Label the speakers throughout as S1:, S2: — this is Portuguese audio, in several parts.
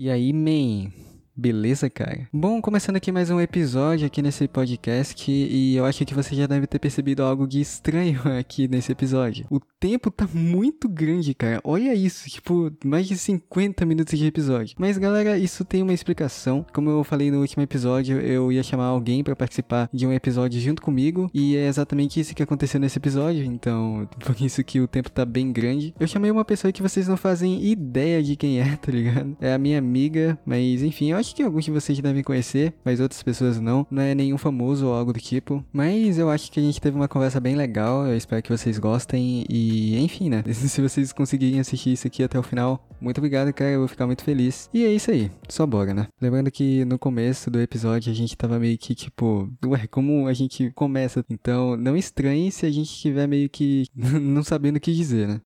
S1: E aí, man? Beleza, cara? Bom, começando aqui mais um episódio aqui nesse podcast e eu acho que você já deve ter percebido algo de estranho aqui nesse episódio. O tempo tá muito grande, cara. Olha isso, tipo, mais de 50 minutos de episódio. Mas galera, isso tem uma explicação. Como eu falei no último episódio, eu ia chamar alguém para participar de um episódio junto comigo e é exatamente isso que aconteceu nesse episódio, então por isso que o tempo tá bem grande. Eu chamei uma pessoa que vocês não fazem ideia de quem é, tá ligado? É a minha amiga, mas enfim, eu acho que alguns de vocês devem conhecer, mas outras pessoas não. Não é nenhum famoso ou algo do tipo. Mas eu acho que a gente teve uma conversa bem legal. Eu espero que vocês gostem. E enfim, né? Se vocês conseguirem assistir isso aqui até o final, muito obrigado, cara. Eu vou ficar muito feliz. E é isso aí. Só bora, né? Lembrando que no começo do episódio a gente tava meio que tipo, ué, como a gente começa? Então não estranhe se a gente estiver meio que não sabendo o que dizer, né?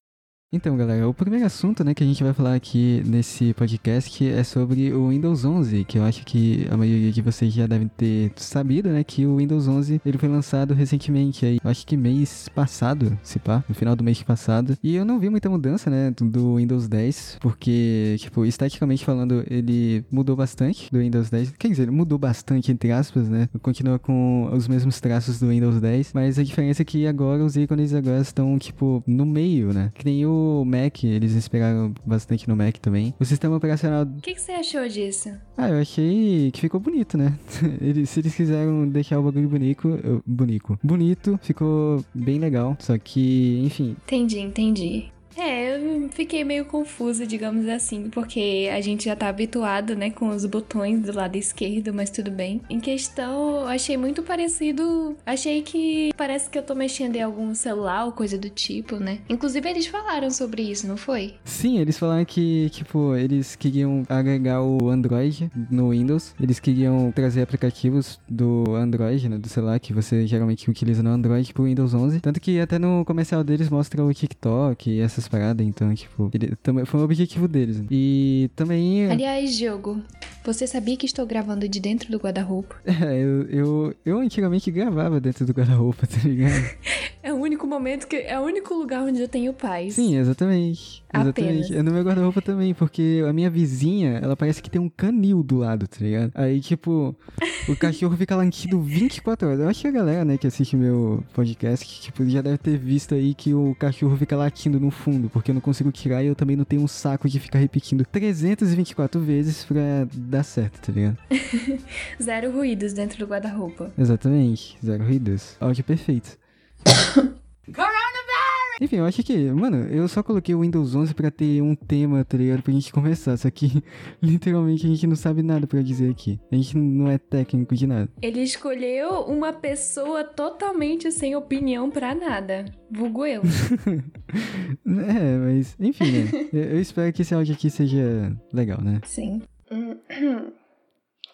S1: Então, galera, o primeiro assunto, né, que a gente vai falar aqui nesse podcast é sobre o Windows 11, que eu acho que a maioria de vocês já devem ter sabido, né, que o Windows 11 ele foi lançado recentemente aí, acho que mês passado, se pá, no final do mês passado. E eu não vi muita mudança, né, do Windows 10, porque, tipo, esteticamente falando, ele mudou bastante do Windows 10. Quer dizer, ele mudou bastante entre aspas, né? Continua com os mesmos traços do Windows 10, mas a diferença é que agora os ícones agora estão tipo no meio, né? Que nem o Mac, eles inspiraram bastante no Mac também. O sistema operacional.
S2: O que, que, você achou disso?
S1: Ah, eu achei que ficou bonito, né? eles, se eles quiseram deixar o bagulho bonito, bonito, bonito, ficou bem legal. Só que, enfim.
S2: Entendi, entendi. É, eu fiquei meio confusa, digamos assim, porque a gente já tá habituado, né, com os botões do lado esquerdo, mas tudo bem. Em questão, achei muito parecido. Achei que parece que eu tô mexendo em algum celular ou coisa do tipo, né? Inclusive, eles falaram sobre isso, não foi?
S1: Sim, eles falaram que, tipo, eles queriam agregar o Android no Windows. Eles queriam trazer aplicativos do Android, né, do celular, que você geralmente utiliza no Android, pro Windows 11. Tanto que até no comercial deles mostra o TikTok e essas essas paradas, então, tipo, ele, também, foi um objetivo deles. E também.
S2: Aliás, Diogo, você sabia que estou gravando de dentro do guarda-roupa?
S1: É, eu, eu, eu antigamente gravava dentro do guarda-roupa, tá ligado?
S2: é o único momento que. É o único lugar onde eu tenho paz.
S1: Sim, exatamente. Exatamente. Apenas. É no meu guarda-roupa também, porque a minha vizinha, ela parece que tem um canil do lado, tá ligado? Aí, tipo, o cachorro fica latindo 24 horas. Eu acho que a galera, né, que assiste meu podcast, que, tipo, já deve ter visto aí que o cachorro fica latindo no fundo, porque eu não consigo tirar e eu também não tenho um saco de ficar repetindo 324 vezes pra dar certo, tá ligado?
S2: zero ruídos dentro do guarda-roupa.
S1: Exatamente, zero ruídos. Áudio perfeito. Enfim, eu acho que, mano, eu só coloquei o Windows 11 pra ter um tema, tá ligado? Pra gente conversar. Só que, literalmente, a gente não sabe nada pra dizer aqui. A gente não é técnico de nada.
S2: Ele escolheu uma pessoa totalmente sem opinião pra nada. Vulgo eu.
S1: é, mas, enfim, né? Eu espero que esse áudio aqui seja legal, né?
S2: Sim.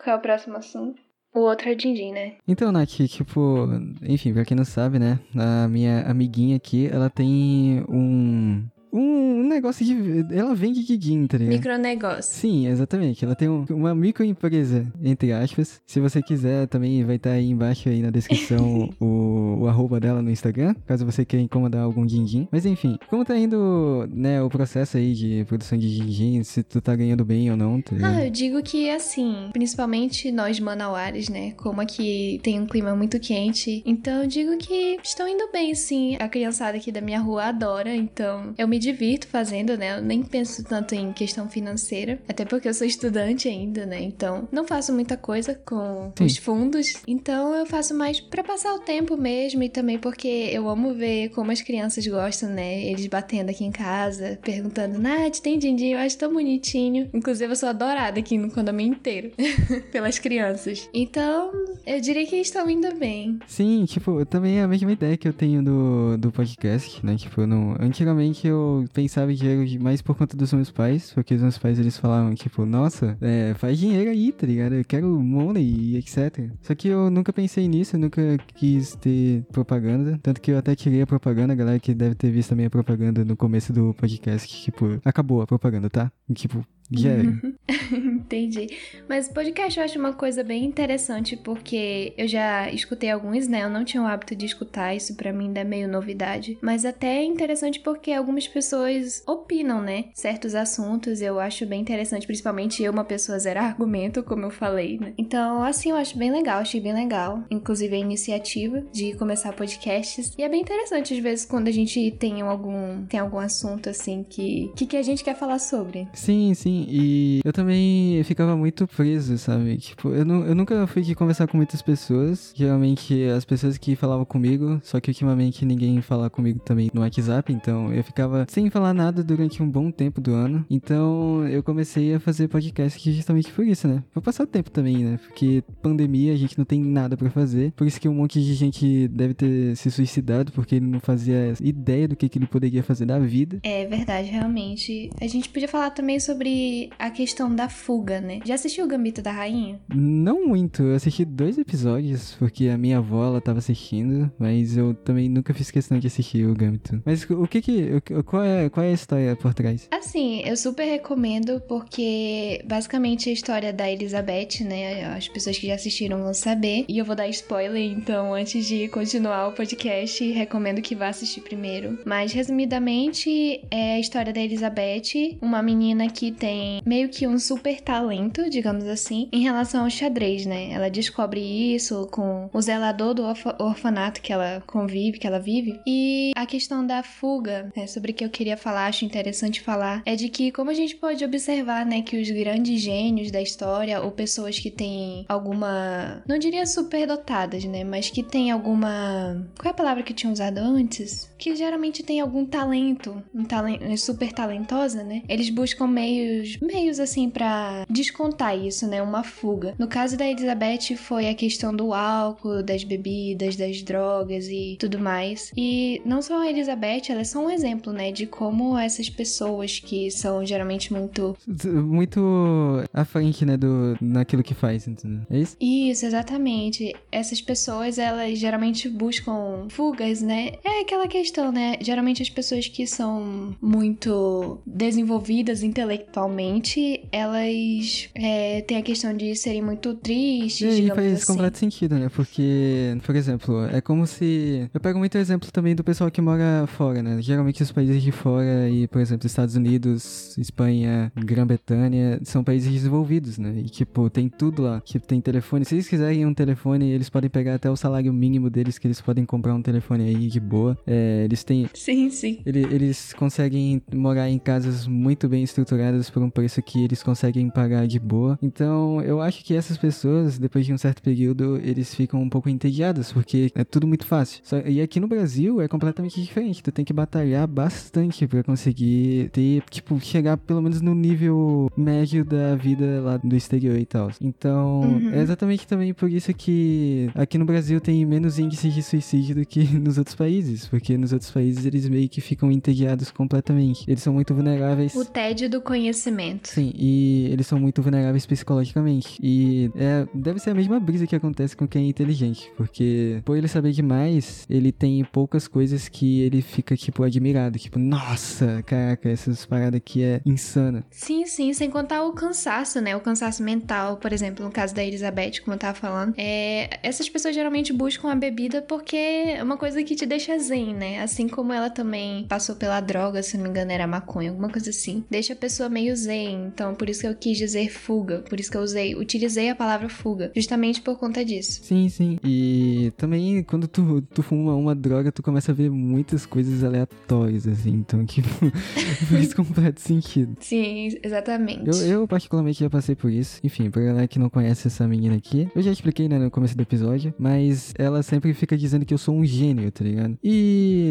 S2: Qual é o próximo assunto? O outro é Dindim, né?
S1: Então, Nath, tipo, enfim, pra quem não sabe, né? A minha amiguinha aqui, ela tem um um negócio de. Ela vende tá ligado?
S2: Micronegócio.
S1: Sim, exatamente. Ela tem um, uma microempresa, entre aspas. Se você quiser, também vai estar tá aí embaixo aí na descrição o, o arroba dela no Instagram, caso você queira incomodar algum din Mas enfim, como tá indo, né, o processo aí de produção de din se tu tá ganhando bem ou não, tá?
S2: Ah, eu digo que assim, principalmente nós manauares, né, como aqui tem um clima muito quente, então eu digo que estão indo bem, sim. A criançada aqui da minha rua adora, então eu me divirto fazendo, né? Eu nem penso tanto em questão financeira, até porque eu sou estudante ainda, né? Então, não faço muita coisa com Sim. os fundos. Então, eu faço mais para passar o tempo mesmo e também porque eu amo ver como as crianças gostam, né? Eles batendo aqui em casa, perguntando: Nath, tem din-din? Eu acho tão bonitinho. Inclusive, eu sou adorada aqui no condomínio inteiro pelas crianças. Então, eu diria que estão indo bem.
S1: Sim, tipo, também é a mesma ideia que eu tenho do, do podcast, né? Tipo, no, antigamente eu pensava em dinheiro mais por conta dos meus pais, porque os meus pais eles falavam, tipo, nossa, é, faz dinheiro aí, tá ligado? Eu quero money e etc. Só que eu nunca pensei nisso, eu nunca quis ter propaganda. Tanto que eu até tirei a propaganda, galera que deve ter visto a minha propaganda no começo do podcast, que, tipo, acabou a propaganda, tá? Tipo, era.
S2: Entendi. Mas podcast eu acho uma coisa bem interessante porque eu já escutei alguns, né? Eu não tinha o hábito de escutar, isso para mim ainda é meio novidade. Mas até é interessante porque algumas pessoas opinam, né? Certos assuntos eu acho bem interessante, principalmente eu, uma pessoa zero argumento, como eu falei, né? Então, assim, eu acho bem legal, achei bem legal. Inclusive a iniciativa de começar podcasts. E é bem interessante, às vezes, quando a gente tem algum, tem algum assunto assim que, que, que a gente quer falar sobre.
S1: Sim, sim. E eu também ficava muito preso, sabe? Tipo, eu, eu nunca fui aqui conversar com muitas pessoas. Geralmente as pessoas que falavam comigo, só que ultimamente ninguém fala comigo também no WhatsApp, então eu ficava sem falar nada durante um bom tempo do ano. Então eu comecei a fazer podcast justamente por isso, né? Pra passar o tempo também, né? Porque pandemia, a gente não tem nada para fazer. Por isso que um monte de gente deve ter se suicidado, porque ele não fazia ideia do que, que ele poderia fazer da vida.
S2: É verdade, realmente. A gente podia falar também sobre a questão da fuga, né? Já assistiu o Gambito da Rainha?
S1: Não muito. Eu assisti dois episódios, porque a minha avó, ela tava assistindo, mas eu também nunca fiz questão de assistir o Gambito. Mas o que que... Qual é, qual é a história por trás?
S2: Assim, eu super recomendo, porque basicamente a história da Elizabeth, né? As pessoas que já assistiram vão saber. E eu vou dar spoiler, então, antes de continuar o podcast, recomendo que vá assistir primeiro. Mas, resumidamente, é a história da Elizabeth, uma menina que tem meio que um super talento, digamos assim, em relação ao xadrez, né? Ela descobre isso com o zelador do orf orfanato que ela convive, que ela vive. E a questão da fuga, né, sobre que eu queria falar, acho interessante falar, é de que como a gente pode observar, né, que os grandes gênios da história ou pessoas que têm alguma, não diria superdotadas, né, mas que têm alguma, qual é a palavra que tinha usado antes? Que geralmente tem algum talento, um talento super talentosa, né? Eles buscam meios, meios assim para descontar isso, né, uma fuga. No caso da Elizabeth foi a questão do álcool, das bebidas, das drogas e tudo mais. E não só a Elizabeth, ela é só um exemplo, né, de como essas pessoas que são geralmente muito
S1: muito à frente, né, do naquilo que faz, entendeu? É isso?
S2: Isso, exatamente. Essas pessoas, elas geralmente buscam fugas, né? É aquela questão, né? Geralmente as pessoas que são muito desenvolvidas intelectualmente, elas é, têm a questão de serem muito tristes,
S1: e faz
S2: assim.
S1: completo sentido, né? Porque, por exemplo, é como se... Eu pego muito exemplo também do pessoal que mora fora, né? Geralmente os países de fora e, por exemplo, Estados Unidos, Espanha, Grã-Bretanha, são países desenvolvidos, né? E, tipo, tem tudo lá. Tipo, tem telefone. Se eles quiserem um telefone, eles podem pegar até o salário mínimo deles, que eles podem comprar um telefone aí de boa. É, eles têm...
S2: Sim, sim.
S1: Ele- Eles conseguem morar em casas muito bem estruturadas por um preço que eles conseguem pagar de boa. Então, eu acho que essas pessoas, depois de um certo período, eles ficam um pouco entediados, porque é tudo muito fácil. Só- e aqui no Brasil é completamente diferente. Tu tem que batalhar bastante pra conseguir ter, tipo, chegar pelo menos no nível médio da vida lá do exterior e tal. Então,
S2: Uhum.
S1: é exatamente também por isso que aqui no Brasil tem menos índice de suicídio do que nos outros países, porque nos outros países eles meio que ficam entediados completamente. Eles são muito vulneráveis.
S2: O tédio do conhecimento.
S1: Sim, e eles são muito vulneráveis psicologicamente. E é, deve ser a mesma brisa que acontece com quem é inteligente, porque por ele saber demais, ele tem poucas coisas que ele fica, tipo, admirado. Tipo, nossa, caraca, essas paradas aqui é insana.
S2: Sim, sim, sem contar o cansaço, né? O cansaço mental, por exemplo, no caso da Elizabeth, como eu tava falando. É, essas pessoas geralmente buscam a bebida porque é uma coisa que te deixa zen, né? Assim como ela também passou pela droga, se não me engano, era maconha, alguma coisa assim. Deixa a pessoa meio zen. Então, por isso que eu quis dizer fuga. Por isso que eu usei, utilizei a palavra fuga. Justamente por conta disso.
S1: Sim, sim. E também quando tu, tu fuma uma droga, tu começa a ver muitas coisas aleatórias, assim. Então, tipo, faz completo sentido.
S2: Sim, exatamente.
S1: Eu, eu, particularmente, já passei por isso. Enfim, pra galera que não conhece essa menina aqui, eu já expliquei, né, no começo do episódio, mas ela sempre fica dizendo que eu sou um gênio, tá ligado? E.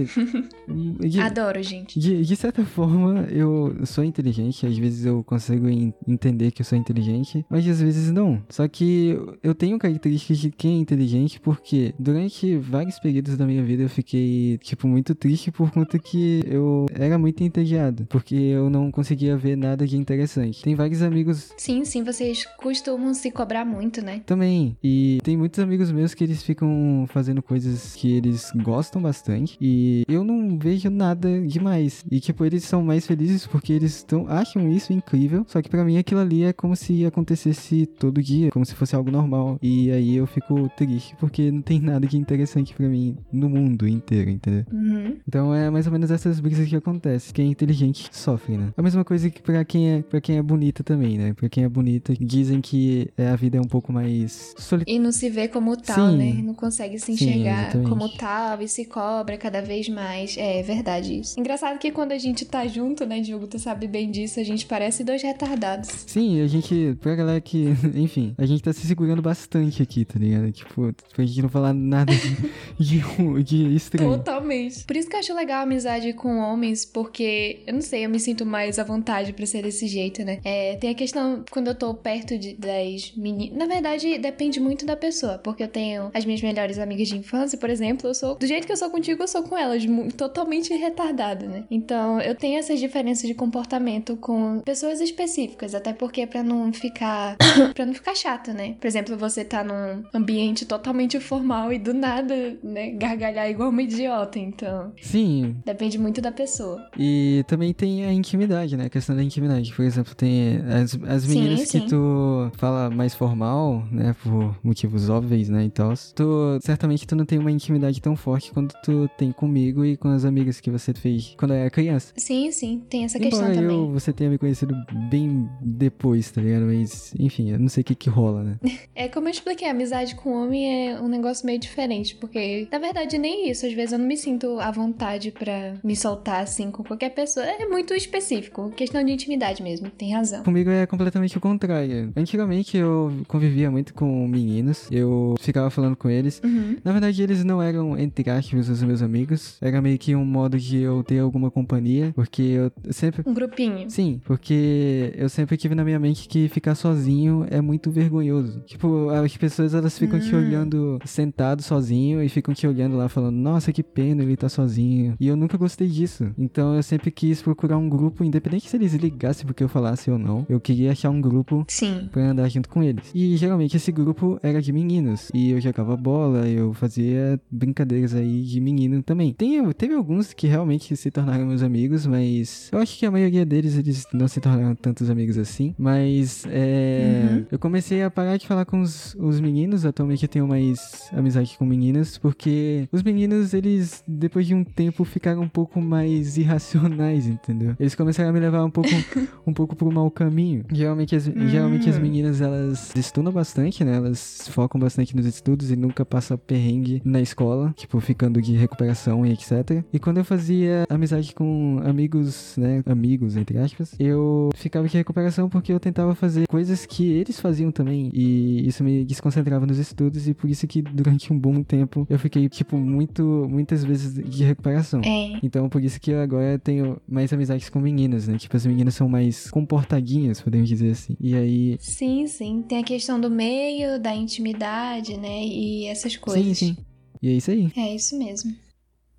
S1: de,
S2: Adoro, gente.
S1: de, de certa forma, eu sou inteligente, às vezes eu consigo en- entender que eu sou inteligente, mas às vezes não. Só que eu tenho características de quem é inteligente, porque durante vários períodos da minha vida eu fiquei, tipo, muito triste por conta que eu era muito entediado, porque eu não conseguia ver nada de interessante. Tem vários amigos
S2: Sim, sim, vocês costumam se cobrar muito, né?
S1: também. E tem muitos amigos meus que eles ficam fazendo coisas que eles gostam bastante. E eu não vejo nada demais. E tipo, eles são mais felizes porque eles tão, acham isso incrível. Só que pra mim aquilo ali é como se acontecesse todo dia, como se fosse algo normal. E aí eu fico triste porque não tem nada de interessante para mim no mundo inteiro, entendeu?
S2: Uhum.
S1: Então é mais ou menos essas brisas que acontecem. Quem é inteligente sofre, né? A mesma coisa que pra quem é, pra quem é bonita também, né? Pra quem é bonita, dizem que é, a vida é um pouco mais solitária.
S2: E não se vê como tal,
S1: Sim.
S2: né? Não consegue se
S1: Sim,
S2: enxergar
S1: exatamente.
S2: como tal e se cobra cada vez mais. É verdade isso. Engraçado que quando a gente tá junto, né, Diogo, tu sabe bem disso, a gente parece dois retardados.
S1: Sim, a gente, pra galera que, enfim, a gente tá se segurando bastante aqui, tá ligado? Tipo, pra gente não falar nada de, de, de estranho.
S2: Totalmente. Por isso que eu acho legal a amizade com homens, porque, eu não sei, eu me sinto mais à vontade pra ser desse jeito, né? É, tem a questão, quando eu tô perto de, das meninas. Na verdade, depende muito da pessoa, porque eu tenho as minhas melhores amigas de infância, por exemplo, eu sou. Do jeito que eu sou contigo, eu sou com elas, totalmente retardada, né? Então, eu tenho essas diferenças de comportamento com pessoas específicas, até porque pra não ficar. pra não ficar chata, né? Por exemplo, você tá num ambiente totalmente formal e do nada, né, gargalhar igual uma idiota, então.
S1: Sim,
S2: Depende muito da pessoa.
S1: E também tem a intimidade, né? A questão da intimidade. Por exemplo, tem as, as
S2: Sim,
S1: meninas
S2: sim.
S1: que tu fala mais formal, né? Por motivos óbvios, né? E tal. Tu, certamente tu não tem uma intimidade tão forte quanto tu tem comigo e com as amigas que você fez quando era criança.
S2: Sim, sim, tem essa questão
S1: Embora
S2: também.
S1: eu, você tenha me conhecido bem depois, tá ligado? Mas, enfim, eu não sei o que que rola, né?
S2: É como eu expliquei, a amizade com homem é um negócio meio diferente, porque na verdade nem isso, às vezes eu não me sinto à vontade pra me soltar assim com qualquer pessoa. É muito específico, questão de intimidade mesmo, tem razão.
S1: Comigo é completamente o contrário. Antigamente eu convivia muito com meninos, eu ficava falando com eles.
S2: Uhum.
S1: Na verdade, eles não eram, entre aspas, os meus amigos. Era meio que um modo de eu ter alguma companhia, porque eu sempre.
S2: Um grupinho.
S1: Sim, porque eu sempre tive na minha mente que ficar sozinho é muito vergonhoso. Tipo, as pessoas elas ficam te
S2: Hum.
S1: olhando sentado sozinho e ficam te olhando lá falando, nossa, que pena ele tá sozinho. E eu nunca gostei disso. Então eu sempre quis procurar um grupo, independente se eles ligassem porque eu falasse ou não. Eu queria achar um grupo
S2: Sim.
S1: pra andar junto com eles. E geralmente esse grupo era de meninos. E eu jogava bola, eu fazia brincadeiras aí de menino também. Tem, teve alguns que realmente se tornaram meus amigos, mas eu acho que a maioria deles eles não se tornaram tantos amigos assim. Mas é,
S2: Uhum.
S1: eu comecei a parar de falar com os, os meninos. Atualmente eu tenho mais amizade com meninas, porque os meninos, eles, depois de um tempo, ficaram um pouco mais irracionais, entendeu? Eles começaram a me levar um pouco um pouco pro mau caminho. Geralmente as, geralmente as meninas, elas estudam bastante, né? Elas focam bastante nos estudos e nunca passam perrengue na escola, tipo, ficando de recuperação e etc. E quando eu fazia amizade com amigos, né? Amigos, entre aspas, eu ficava de recuperação porque eu tentava fazer coisas que eles faziam também. E isso me desconcentrava nos estudos e por isso que durante um bom tempo eu fiquei, tipo, muito, muitas vezes de recuperação.
S2: É.
S1: Então, por isso que eu agora tenho mais amizades com meninas, né? Tipo, as meninas são mais comportadinhas, podemos dizer assim. E aí.
S2: Sim, sim. Tem a questão do meio, da intimidade, né? E essas coisas.
S1: Sim, sim. E é isso aí.
S2: É isso mesmo.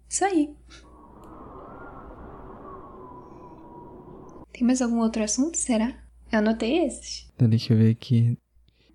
S2: Isso aí. Tem mais algum outro assunto, será? Eu anotei esses.
S1: Então, deixa eu ver aqui.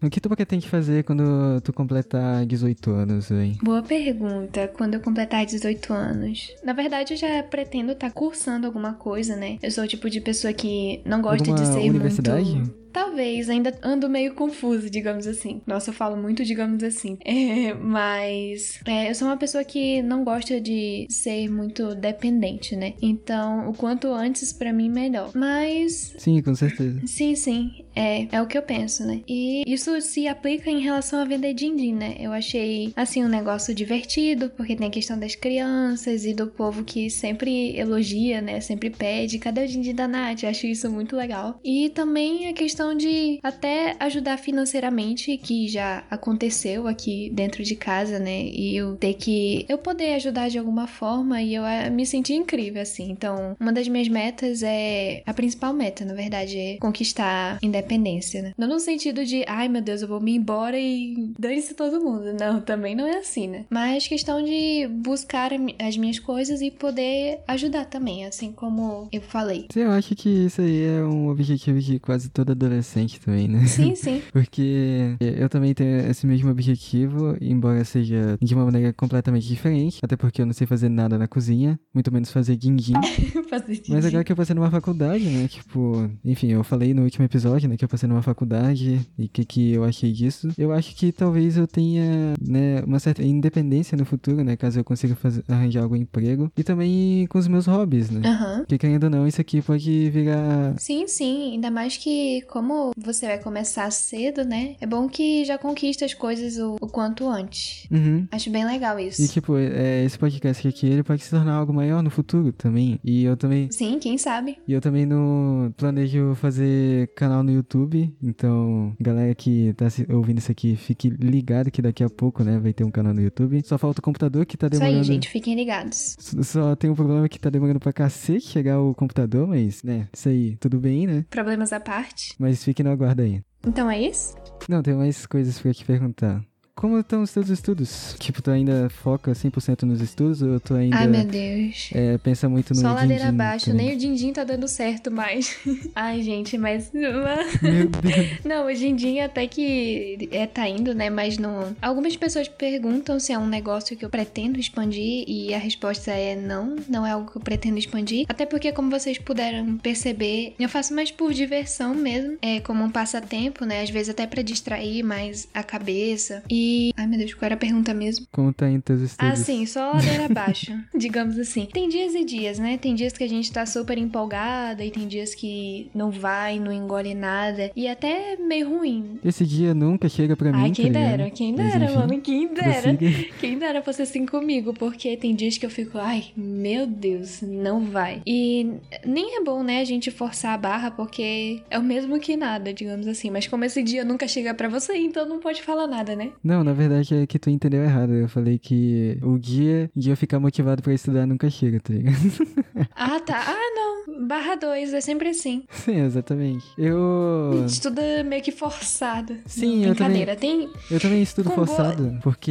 S1: O que tu pretende fazer quando tu completar 18 anos, véi?
S2: Boa pergunta. Quando eu completar 18 anos. Na verdade, eu já pretendo estar cursando alguma coisa, né? Eu sou o tipo de pessoa que não gosta
S1: Alguma
S2: de ser
S1: universidade?
S2: muito. Talvez, ainda ando meio confuso, digamos assim. Nossa, eu falo muito, digamos assim. É, mas é, eu sou uma pessoa que não gosta de ser muito dependente, né? Então, o quanto antes pra mim melhor. Mas
S1: Sim, com certeza.
S2: Sim, sim. É, é o que eu penso, né? E isso se aplica em relação a vender din-din, né? Eu achei, assim, um negócio divertido, porque tem a questão das crianças e do povo que sempre elogia, né? Sempre pede, cadê o din-din da Nath? Eu acho isso muito legal. E também a questão de até ajudar financeiramente, que já aconteceu aqui dentro de casa, né? E eu ter que... Eu poder ajudar de alguma forma e eu eh, me senti incrível, assim. Então, uma das minhas metas é... A principal meta, na verdade, é conquistar independência, né? Não no sentido de, ai meu Deus, eu vou me embora e dane-se todo mundo. Não, também não é assim, né? Mas questão de buscar as minhas coisas e poder ajudar também, assim como eu falei.
S1: Eu acho que isso aí é um objetivo que quase todo adolescente adolescente também, né?
S2: Sim, sim.
S1: Porque eu também tenho esse mesmo objetivo, embora seja de uma maneira completamente diferente. Até porque eu não sei fazer nada na cozinha, muito menos fazer din-din.
S2: Fazer
S1: Mas agora que eu passei numa faculdade, né? Tipo, enfim, eu falei no último episódio, né? Que eu passei numa faculdade e o que, que eu achei disso. Eu acho que talvez eu tenha, né? Uma certa independência no futuro, né? Caso eu consiga fazer, arranjar algum emprego. E também com os meus hobbies, né?
S2: Aham.
S1: Porque querendo ou não, isso aqui pode virar.
S2: Sim, sim. Ainda mais que, como você vai começar cedo, né? É bom que já conquista as coisas o, o quanto antes.
S1: Uhum.
S2: Acho bem legal isso.
S1: E tipo, é, esse podcast aqui, ele pode se tornar algo maior no futuro também. E eu também.
S2: Sim, quem sabe?
S1: E eu também não planejo fazer canal no YouTube. Então, galera que tá ouvindo isso aqui, fique ligado que daqui a pouco, né, vai ter um canal no YouTube. Só falta o computador que tá
S2: Isso
S1: demorando.
S2: aí, gente. Fiquem ligados.
S1: Só tem um problema que tá demorando pra cacete chegar o computador, mas, né, isso aí, tudo bem, né?
S2: Problemas à parte.
S1: Mas fique no aguardo aí.
S2: Então é isso?
S1: Não, tem mais coisas pra te perguntar. Como estão os teus estudos? Tipo, tu ainda foca 100% nos estudos ou tu ainda
S2: Ai, meu Deus.
S1: é, pensa muito no
S2: Só ladeira
S1: din-din
S2: abaixo,
S1: também?
S2: nem o din-din tá dando certo mais. Ai, gente, mas.
S1: Meu Deus.
S2: Não, o din-din até que é, tá indo, né? Mas não. Algumas pessoas perguntam se é um negócio que eu pretendo expandir e a resposta é não, não é algo que eu pretendo expandir. Até porque, como vocês puderam perceber, eu faço mais por diversão mesmo, é como um passatempo, né? Às vezes até pra distrair mais a cabeça. E. Ai, meu Deus, qual era a pergunta mesmo?
S1: Tá indo teus estudos?
S2: Ah, sim, só ladeira abaixo, digamos assim. Tem dias e dias, né? Tem dias que a gente tá super empolgada e tem dias que não vai, não engole nada. E até meio ruim.
S1: Esse dia nunca chega pra mim,
S2: Ai, quem
S1: tá
S2: dera, quem
S1: Mas,
S2: dera,
S1: enfim,
S2: mano, quem dera.
S1: prossiga.
S2: Quem dera fosse assim comigo, porque tem dias que eu fico, ai, meu Deus, não vai. E nem é bom, né, a gente forçar a barra, porque é o mesmo que nada, digamos assim. Mas como esse dia nunca chega pra você, então não pode falar nada, né?
S1: Não, na verdade é que tu entendeu errado. Eu falei que o dia de eu ficar motivado pra estudar nunca chega, tá ligado?
S2: Ah, tá. Ah, não. Barra 2, é sempre assim.
S1: Sim, exatamente. Eu.
S2: Estuda meio que forçado.
S1: Sim,
S2: Não,
S1: eu também-
S2: Brincadeira. Tem.
S1: Eu também estudo
S2: Com
S1: forçado, porque.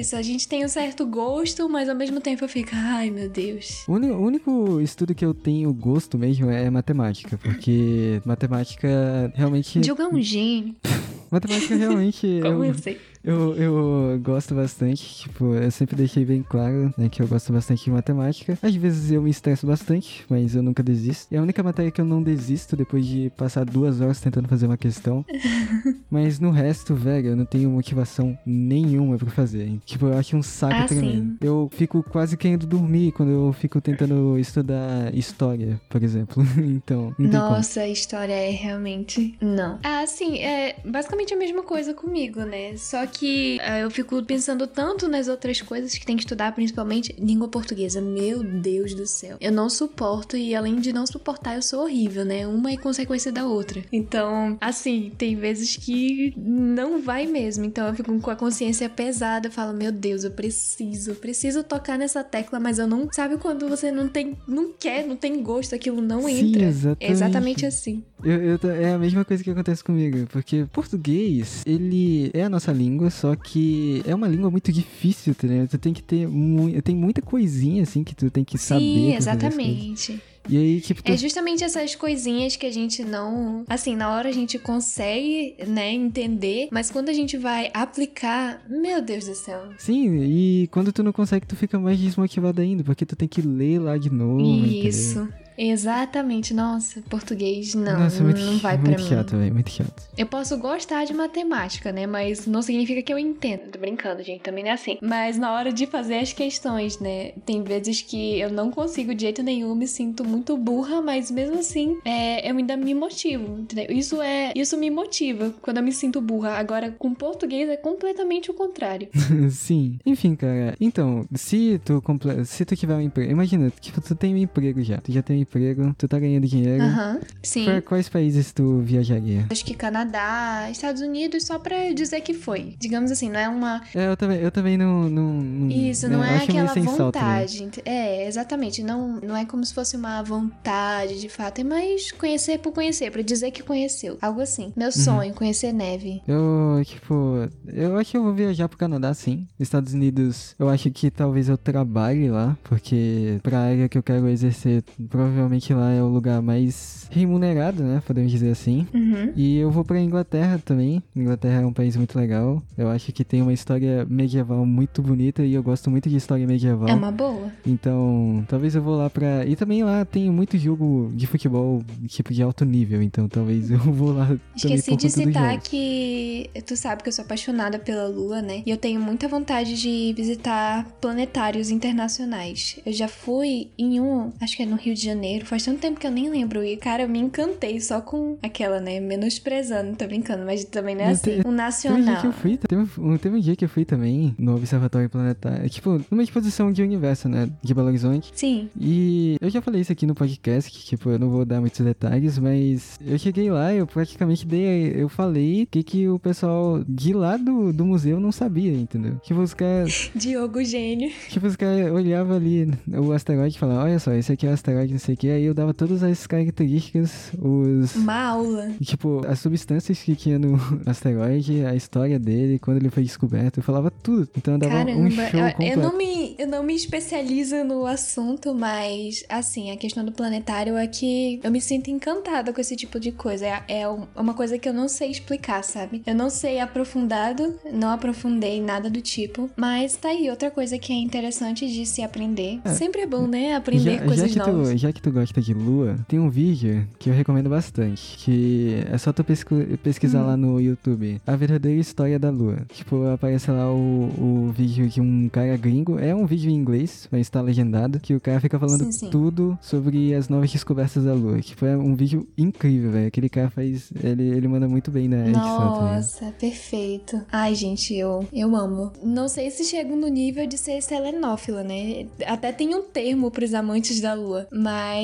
S2: Isso, a gente tem um certo gosto, mas ao mesmo tempo eu fico, ai meu Deus.
S1: O único estudo que eu tenho gosto mesmo é matemática, porque matemática realmente.
S2: Diogo é um gênio.
S1: Matemática realmente
S2: Como
S1: eu,
S2: eu sei.
S1: Eu, eu gosto bastante. Tipo, eu sempre deixei bem claro né, que eu gosto bastante de matemática. Às vezes eu me estresso bastante, mas eu nunca desisto. É a única matéria que eu não desisto depois de passar duas horas tentando fazer uma questão. mas no resto, velho, eu não tenho motivação nenhuma pra fazer. Tipo, eu acho um saco
S2: Ah,
S1: tremendo.
S2: sim.
S1: Eu fico quase querendo dormir quando eu fico tentando estudar história, por exemplo. então, como.
S2: Nossa, a história é realmente. Não. Ah, sim, é basicamente a mesma coisa comigo, né? Só que ah, eu fico pensando tanto nas outras coisas que tem que estudar, principalmente língua portuguesa. Meu Deus do céu. Eu não suporto e além de não suportar, eu sou horrível, né? Uma é consequência da outra. Então, assim, tem vezes que não vai mesmo. Então eu fico com a consciência pesada, eu falo, meu Deus, eu preciso, eu preciso tocar nessa tecla, mas eu não. Sabe quando você não tem, não quer, não tem gosto, aquilo não
S1: Sim,
S2: entra.
S1: exatamente.
S2: É exatamente assim.
S1: Eu, eu é a mesma coisa que acontece comigo, porque português, ele é a nossa língua, só que é uma língua muito difícil, tá ligado? Tu tem que ter muito. Tem muita coisinha, assim, que tu tem que saber.
S2: Sim, exatamente.
S1: E aí, tipo, tu...
S2: É justamente essas coisinhas que a gente não. Assim, na hora a gente consegue, né, entender, mas quando a gente vai aplicar, meu Deus do céu.
S1: Sim, e quando tu não consegue, tu fica mais desmotivado ainda, porque tu tem que ler lá de novo. entendeu?
S2: Exatamente. Nossa, português não,
S1: Nossa, muito,
S2: não vai pra
S1: muito
S2: mim.
S1: chato, velho, muito chato.
S2: Eu posso gostar de matemática, né? Mas não significa que eu entendo. Tô brincando, gente, também não é assim. Mas na hora de fazer as questões, né? Tem vezes que eu não consigo de jeito nenhum, me sinto muito burra, mas mesmo assim, é, eu ainda me motivo, entendeu? Isso é. Isso me motiva quando eu me sinto burra. Agora, com português é completamente o contrário.
S1: Sim. Enfim, cara. Então, se tu, se tu tiver um emprego. Imagina, tipo, tu tem um emprego já. Tu já tem um emprego, tu tá ganhando dinheiro.
S2: Aham. Sim.
S1: Pra quais países tu viajaria?
S2: Acho que Canadá, Estados Unidos, só pra dizer que foi. Digamos assim, não é uma.
S1: É, eu também, eu também não. não,
S2: Isso,
S1: eu
S2: não é aquela
S1: né?
S2: vontade. ent- É, exatamente. Não, não é como se fosse uma vontade de fato. É mais conhecer por conhecer, pra dizer que conheceu. Algo assim.
S1: Uhum.
S2: Meu sonho, conhecer neve.
S1: Eu, tipo, eu acho que eu vou viajar pro Canadá, sim. Estados Unidos, eu acho que talvez eu trabalhe lá, porque pra área que eu quero exercer, provavelmente provavelmente lá é o lugar mais remunerado, né? Podemos dizer assim.
S2: Uhum.
S1: E eu vou pra Inglaterra também. Inglaterra é um país muito legal. Eu acho que tem uma história medieval muito bonita e eu gosto muito de história medieval.
S2: É uma boa.
S1: Então, talvez eu vou lá pra. E também lá tem muito jogo de futebol, tipo, de alto nível. Então, talvez eu vou lá.
S2: Esqueci de citar que tu sabe que eu sou apaixonada pela Lua, né? E eu tenho muita vontade de visitar planetários internacionais. Eu já fui em um, acho que é no Rio de Janeiro, faz tanto tempo que eu nem lembro. E, cara, eu me encantei só com aquela, né? Menosprezando, tô brincando, mas também não é assim. Um
S1: Teve um dia
S2: nacional.
S1: que eu fui, teve, um- teve um dia que eu fui também no Observatório Planetário. Tipo, numa exposição de universo, né? De Belo Horizonte.
S2: Sim.
S1: E eu já falei isso aqui no podcast, que tipo, eu não vou dar muitos detalhes, mas eu cheguei lá, eu praticamente dei, eu falei o que, que o pessoal de lá do, do museu não sabia, entendeu? Tipo, os caras,
S2: Diogo Gênio.
S1: tipo, os caras olhavam ali o asteroide e falavam, olha só, esse aqui é o asteroide, não sei que, aí eu dava todas as características, os...
S2: Uma aula.
S1: Tipo, as substâncias que tinha no asteroide, a história dele, quando ele foi descoberto, eu falava tudo. Então eu dava um
S2: Caramba,
S1: show
S2: eu,
S1: completo.
S2: eu não me, eu não me especializo no assunto, mas assim, a questão do planetário é que eu me sinto encantada com esse tipo de coisa. É, é um- uma coisa que eu não sei explicar, sabe? Eu não sei aprofundado, não aprofundei nada do tipo, mas tá aí outra coisa que é interessante de se aprender. Sempre é bom, né? Aprender
S1: já,
S2: coisas
S1: já que
S2: novas.
S1: Tu, já que tu gosta de lua, tem um vídeo que eu recomendo bastante. Que é só tu pesquisar
S2: Hum.
S1: lá no YouTube. A verdadeira história da lua. Tipo, aparece lá o, o vídeo de um cara gringo. É um vídeo em inglês, mas tá legendado. Que o cara fica falando
S2: Sim, sim.
S1: tudo sobre as novas descobertas da lua. Tipo, é um vídeo incrível, velho. Aquele cara faz. Ele, ele manda muito bem na edição também.
S2: Nossa, perfeito. Ai, gente, eu, eu amo. Não sei se chego no nível de ser selenófila, né? Até tem um termo pros amantes da lua. Mas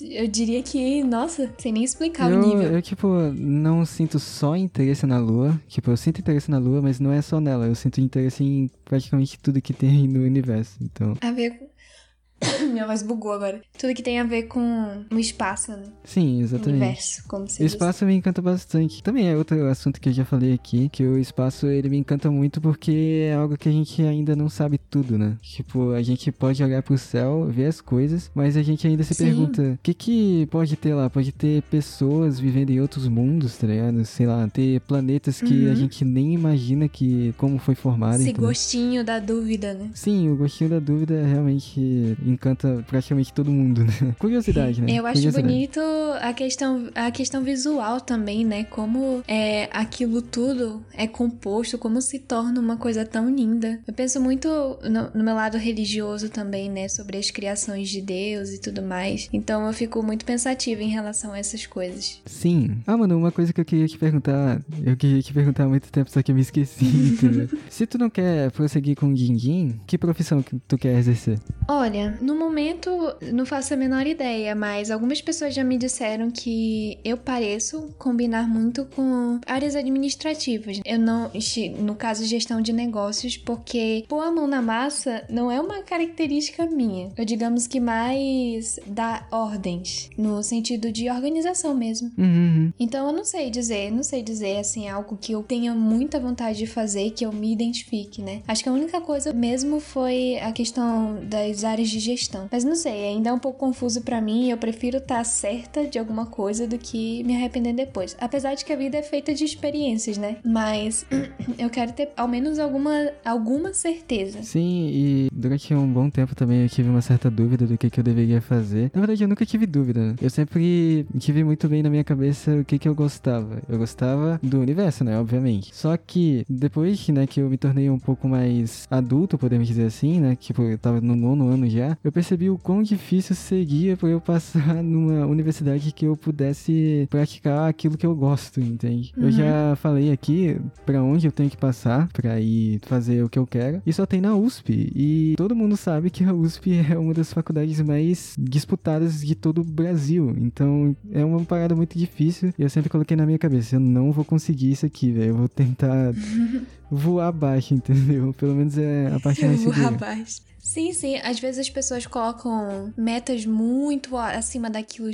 S2: eu diria que, nossa, sem nem explicar
S1: eu,
S2: o nível.
S1: eu, tipo, não sinto só interesse na lua. Tipo, eu sinto interesse na lua, mas não é só nela. Eu sinto interesse em praticamente tudo que tem no universo. Então,
S2: A ver com. Minha voz bugou agora. Tudo que tem a ver com o espaço, né?
S1: sim, exatamente.
S2: Universo, como se
S1: O
S2: diz.
S1: espaço me encanta bastante. Também é outro assunto que eu já falei aqui, que o espaço ele me encanta muito porque é algo que a gente ainda não sabe tudo, né? Tipo, a gente pode olhar pro céu, ver as coisas, mas a gente ainda se
S2: Sim.
S1: pergunta, o que que pode ter lá? Pode ter pessoas vivendo em outros mundos, tá ligado? Sei lá, ter planetas que a
S2: Uhum.
S1: gente nem imagina que como foi formado,
S2: Esse
S1: entendeu?
S2: gostinho da dúvida, né?
S1: Sim, o gostinho da dúvida realmente encanta praticamente todo mundo, né? Curiosidade, né?
S2: Eu acho bonito a questão, a questão visual também, né? Como é, aquilo tudo é composto, como se torna uma coisa tão linda. Eu penso muito no, no meu lado religioso também, né? Sobre as criações de Deus e tudo mais. Então eu fico muito pensativa em relação a essas coisas.
S1: Sim. Ah, mano, uma coisa que eu queria te perguntar, eu queria te perguntar há muito tempo, só que eu me esqueci, entendeu? Se tu não quer prosseguir com o din-din, que profissão que tu quer exercer?
S2: Olha, no momento não faço a menor ideia, mas algumas pessoas já me disseram que eu pareço combinar muito com áreas administrativas. Eu não, no caso, gestão de negócios, porque pôr a mão na massa não é uma característica minha. Eu digamos que mais dar ordens, no sentido de organização mesmo.
S1: Uhum, uhum.
S2: Então eu não sei dizer, não sei dizer assim algo que eu tenha muita vontade de fazer que eu me identifique, né? Acho que a única coisa mesmo foi a questão das áreas de gestão. Mas não sei, ainda é um pouco confuso pra mim, eu prefiro estar certa de alguma coisa do que me arrepender depois. Apesar de que a vida é feita de experiências, né? Mas eu quero ter ao menos alguma alguma certeza.
S1: Sim, e durante um bom tempo também eu tive uma certa dúvida do que, que eu deveria fazer. Na verdade, eu nunca tive dúvida. Eu sempre tive muito bem na minha cabeça o que, que eu gostava. Eu gostava do universo, né? Obviamente. Só que depois, né, que eu me tornei um pouco mais adulto, podemos dizer assim, né? Tipo, eu tava no nono ano já. Eu percebi o quão difícil seria pra eu passar numa universidade que eu pudesse praticar aquilo que eu gosto, entende? Eu
S2: Uhum.
S1: já falei aqui pra onde eu tenho que passar pra ir fazer o que eu quero. E só tem na USP. E todo mundo sabe que a USP é uma das faculdades mais disputadas de todo o Brasil. Então é uma parada muito difícil. E eu sempre coloquei na minha cabeça: eu não vou conseguir isso aqui, velho. Eu vou tentar voar abaixo, entendeu? Pelo menos é a parte mais segura.
S2: rapaz. Sim, sim. Às vezes as pessoas colocam metas muito acima daquilo.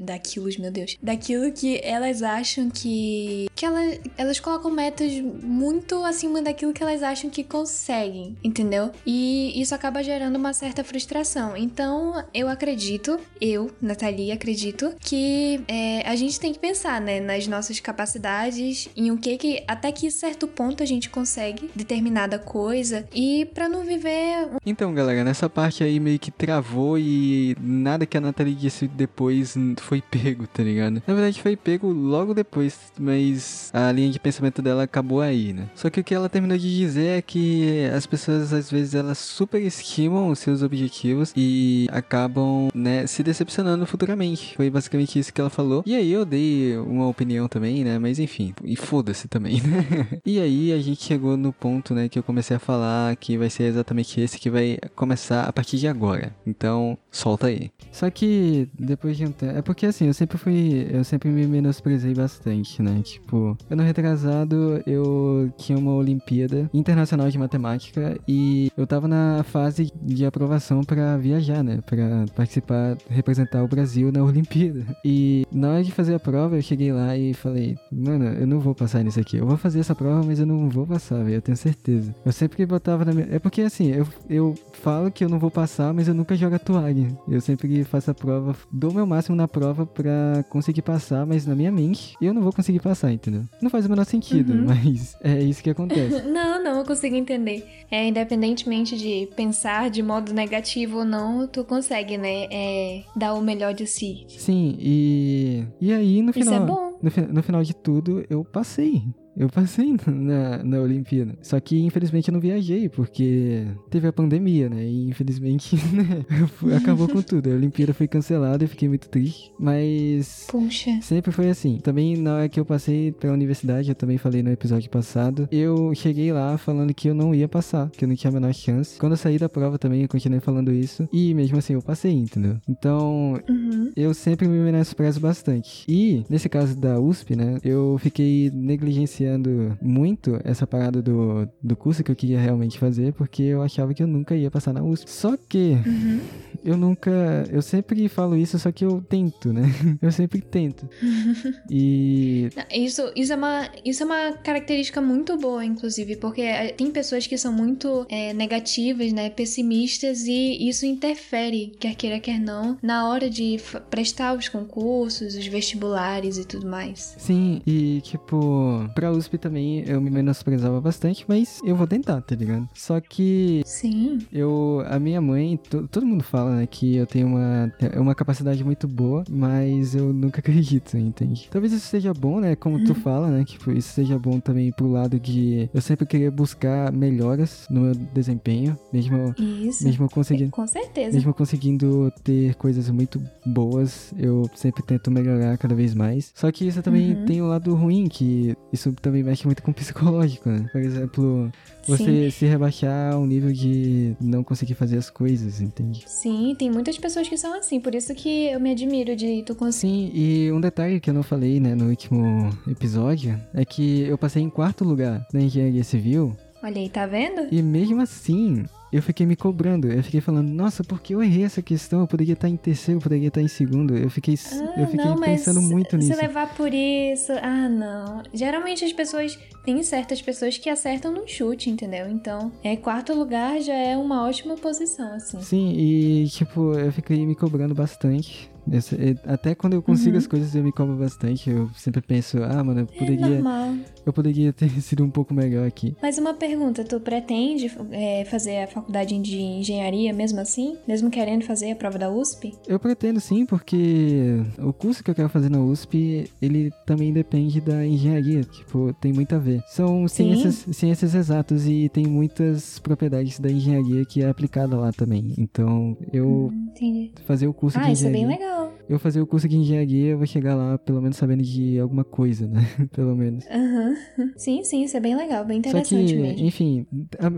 S2: Daquilo, meu Deus. Daquilo que elas acham que, que elas, elas colocam metas muito acima daquilo que elas acham que conseguem, entendeu? E isso acaba gerando uma certa frustração. Então, eu acredito, eu, Nathalie, acredito que é, a gente tem que pensar, né, nas nossas capacidades, em o que que, até que certo ponto a gente consegue determinada coisa e para não viver.
S1: Então, galera, nessa parte aí meio que travou e nada que a Nathalie disse depois foi pego, tá ligado? Na verdade, foi pego logo depois, mas a linha de pensamento dela acabou aí, né? Só que o que ela terminou de dizer é que as pessoas às vezes elas superestimam os seus objetivos e acabam, né, se decepcionando futuramente. Foi basicamente isso que ela falou. E aí eu dei uma opinião também, né? Mas enfim, e foda-se também, né? e aí a gente chegou no ponto, né, que eu comecei a falar que vai ser exatamente esse que vai começar a partir de agora. Então, solta aí. Só que depois de um tempo, é porque assim, eu sempre fui, eu sempre me menosprezei bastante, né? Tipo, ano retrasado eu tinha uma Olimpíada Internacional de Matemática e eu tava na fase de aprovação para viajar, né? Para participar, representar o Brasil na Olimpíada. E na hora de fazer a prova, eu cheguei lá e falei, mano, eu não vou passar nisso aqui. Eu vou fazer essa prova, mas eu não vou passar, velho. Eu tenho certeza. Eu sempre botava na minha. É porque assim, eu, eu falo que eu não vou passar, mas eu nunca jogo a toalha. Eu sempre faço a prova, dou meu máximo na prova pra conseguir passar, mas na minha mente eu não vou conseguir passar, entendeu? Não faz o menor sentido, uhum. mas é isso que acontece.
S2: não, não, eu consigo entender. É, independentemente de pensar de modo negativo ou não, tu consegue, né? É, dar o melhor de si.
S1: Sim, e. E aí no final.
S2: Isso é bom.
S1: No, no final de tudo, eu passei. Eu passei na, na Olimpíada. Só que, infelizmente, eu não viajei, porque teve a pandemia, né? E, infelizmente, né? acabou com tudo. A Olimpíada foi cancelada, eu fiquei muito triste. Mas.
S2: Puxa.
S1: Sempre foi assim. Também, na hora que eu passei pela universidade, eu também falei no episódio passado, eu cheguei lá falando que eu não ia passar, que eu não tinha a menor chance. Quando eu saí da prova também, eu continuei falando isso. E mesmo assim, eu passei, entendeu? Então,
S2: uhum.
S1: eu sempre me menosprezo bastante. E, nesse caso da USP, né? Eu fiquei negligenciando muito essa parada do, do curso que eu queria realmente fazer, porque eu achava que eu nunca ia passar na USP. Só que
S2: uhum.
S1: eu nunca. Eu sempre falo isso, só que eu tento, né? Eu sempre tento. e.
S2: Isso, isso, é uma, isso é uma característica muito boa, inclusive, porque eh, tem pessoas que são muito é, negativas, né? Pessimistas, e isso interfere, quer queira, quer não, na hora de prestar os concursos, os vestibulares e tudo mais.
S1: Sim, e tipo, pra USP também eu me menosprezava bastante, mas eu vou tentar, tá ligado? Só que.
S2: Sim.
S1: Eu. A minha mãe, todo mundo fala, né, que eu tenho uma, uma capacidade muito boa, mas eu nunca acredito, entende? Talvez isso seja bom, né? Como uhum. tu fala, né? Que tipo, isso seja bom também pro lado de eu sempre querer buscar melhoras no meu desempenho, mesmo.
S2: Isso.
S1: Mesmo conseguindo.
S2: Com certeza.
S1: Mesmo conseguindo ter coisas muito boas, eu sempre tento melhorar cada vez mais. Só que isso também uhum. tem um lado ruim, que isso também mexe muito com o psicológico, né? Por exemplo, você Sim. se rebaixar ao nível de não conseguir fazer as coisas, entende?
S2: Sim, tem muitas pessoas que são assim, por isso que eu me admiro de tu conseguir.
S1: Sim, e um detalhe que eu não falei, né, no último episódio, é que eu passei em quarto lugar na engenharia civil.
S2: Olha aí, tá vendo?
S1: E mesmo assim, eu fiquei me cobrando. Eu fiquei falando, nossa, por que eu errei essa questão? Eu poderia estar em terceiro, eu poderia estar em segundo. Eu fiquei, ah, eu fiquei
S2: não,
S1: pensando muito nisso.
S2: Se levar por isso, ah, não. Geralmente as pessoas, tem certas pessoas que acertam no chute, entendeu? Então, é quarto lugar já é uma ótima posição, assim.
S1: Sim, e tipo, eu fiquei me cobrando bastante. Até quando eu consigo uhum. as coisas eu me cobro bastante. Eu sempre penso, ah, mano, eu é poderia.
S2: É
S1: eu poderia ter sido um pouco melhor aqui.
S2: Mas uma pergunta, tu pretende é, fazer a faculdade de engenharia mesmo assim? Mesmo querendo fazer a prova da USP?
S1: Eu pretendo sim, porque o curso que eu quero fazer na USP, ele também depende da engenharia. Tipo, tem muito a ver. São ciências, ciências exatas e tem muitas propriedades da engenharia que é aplicada lá também. Então, eu
S2: hum,
S1: fazer o curso
S2: ah,
S1: de engenharia.
S2: Ah, isso é bem legal
S1: eu fazer o curso de engenharia, eu vou chegar lá pelo menos sabendo de alguma coisa, né? pelo menos.
S2: Aham. Uhum. Sim, sim, isso é bem legal, bem interessante
S1: Só que,
S2: mesmo.
S1: Enfim,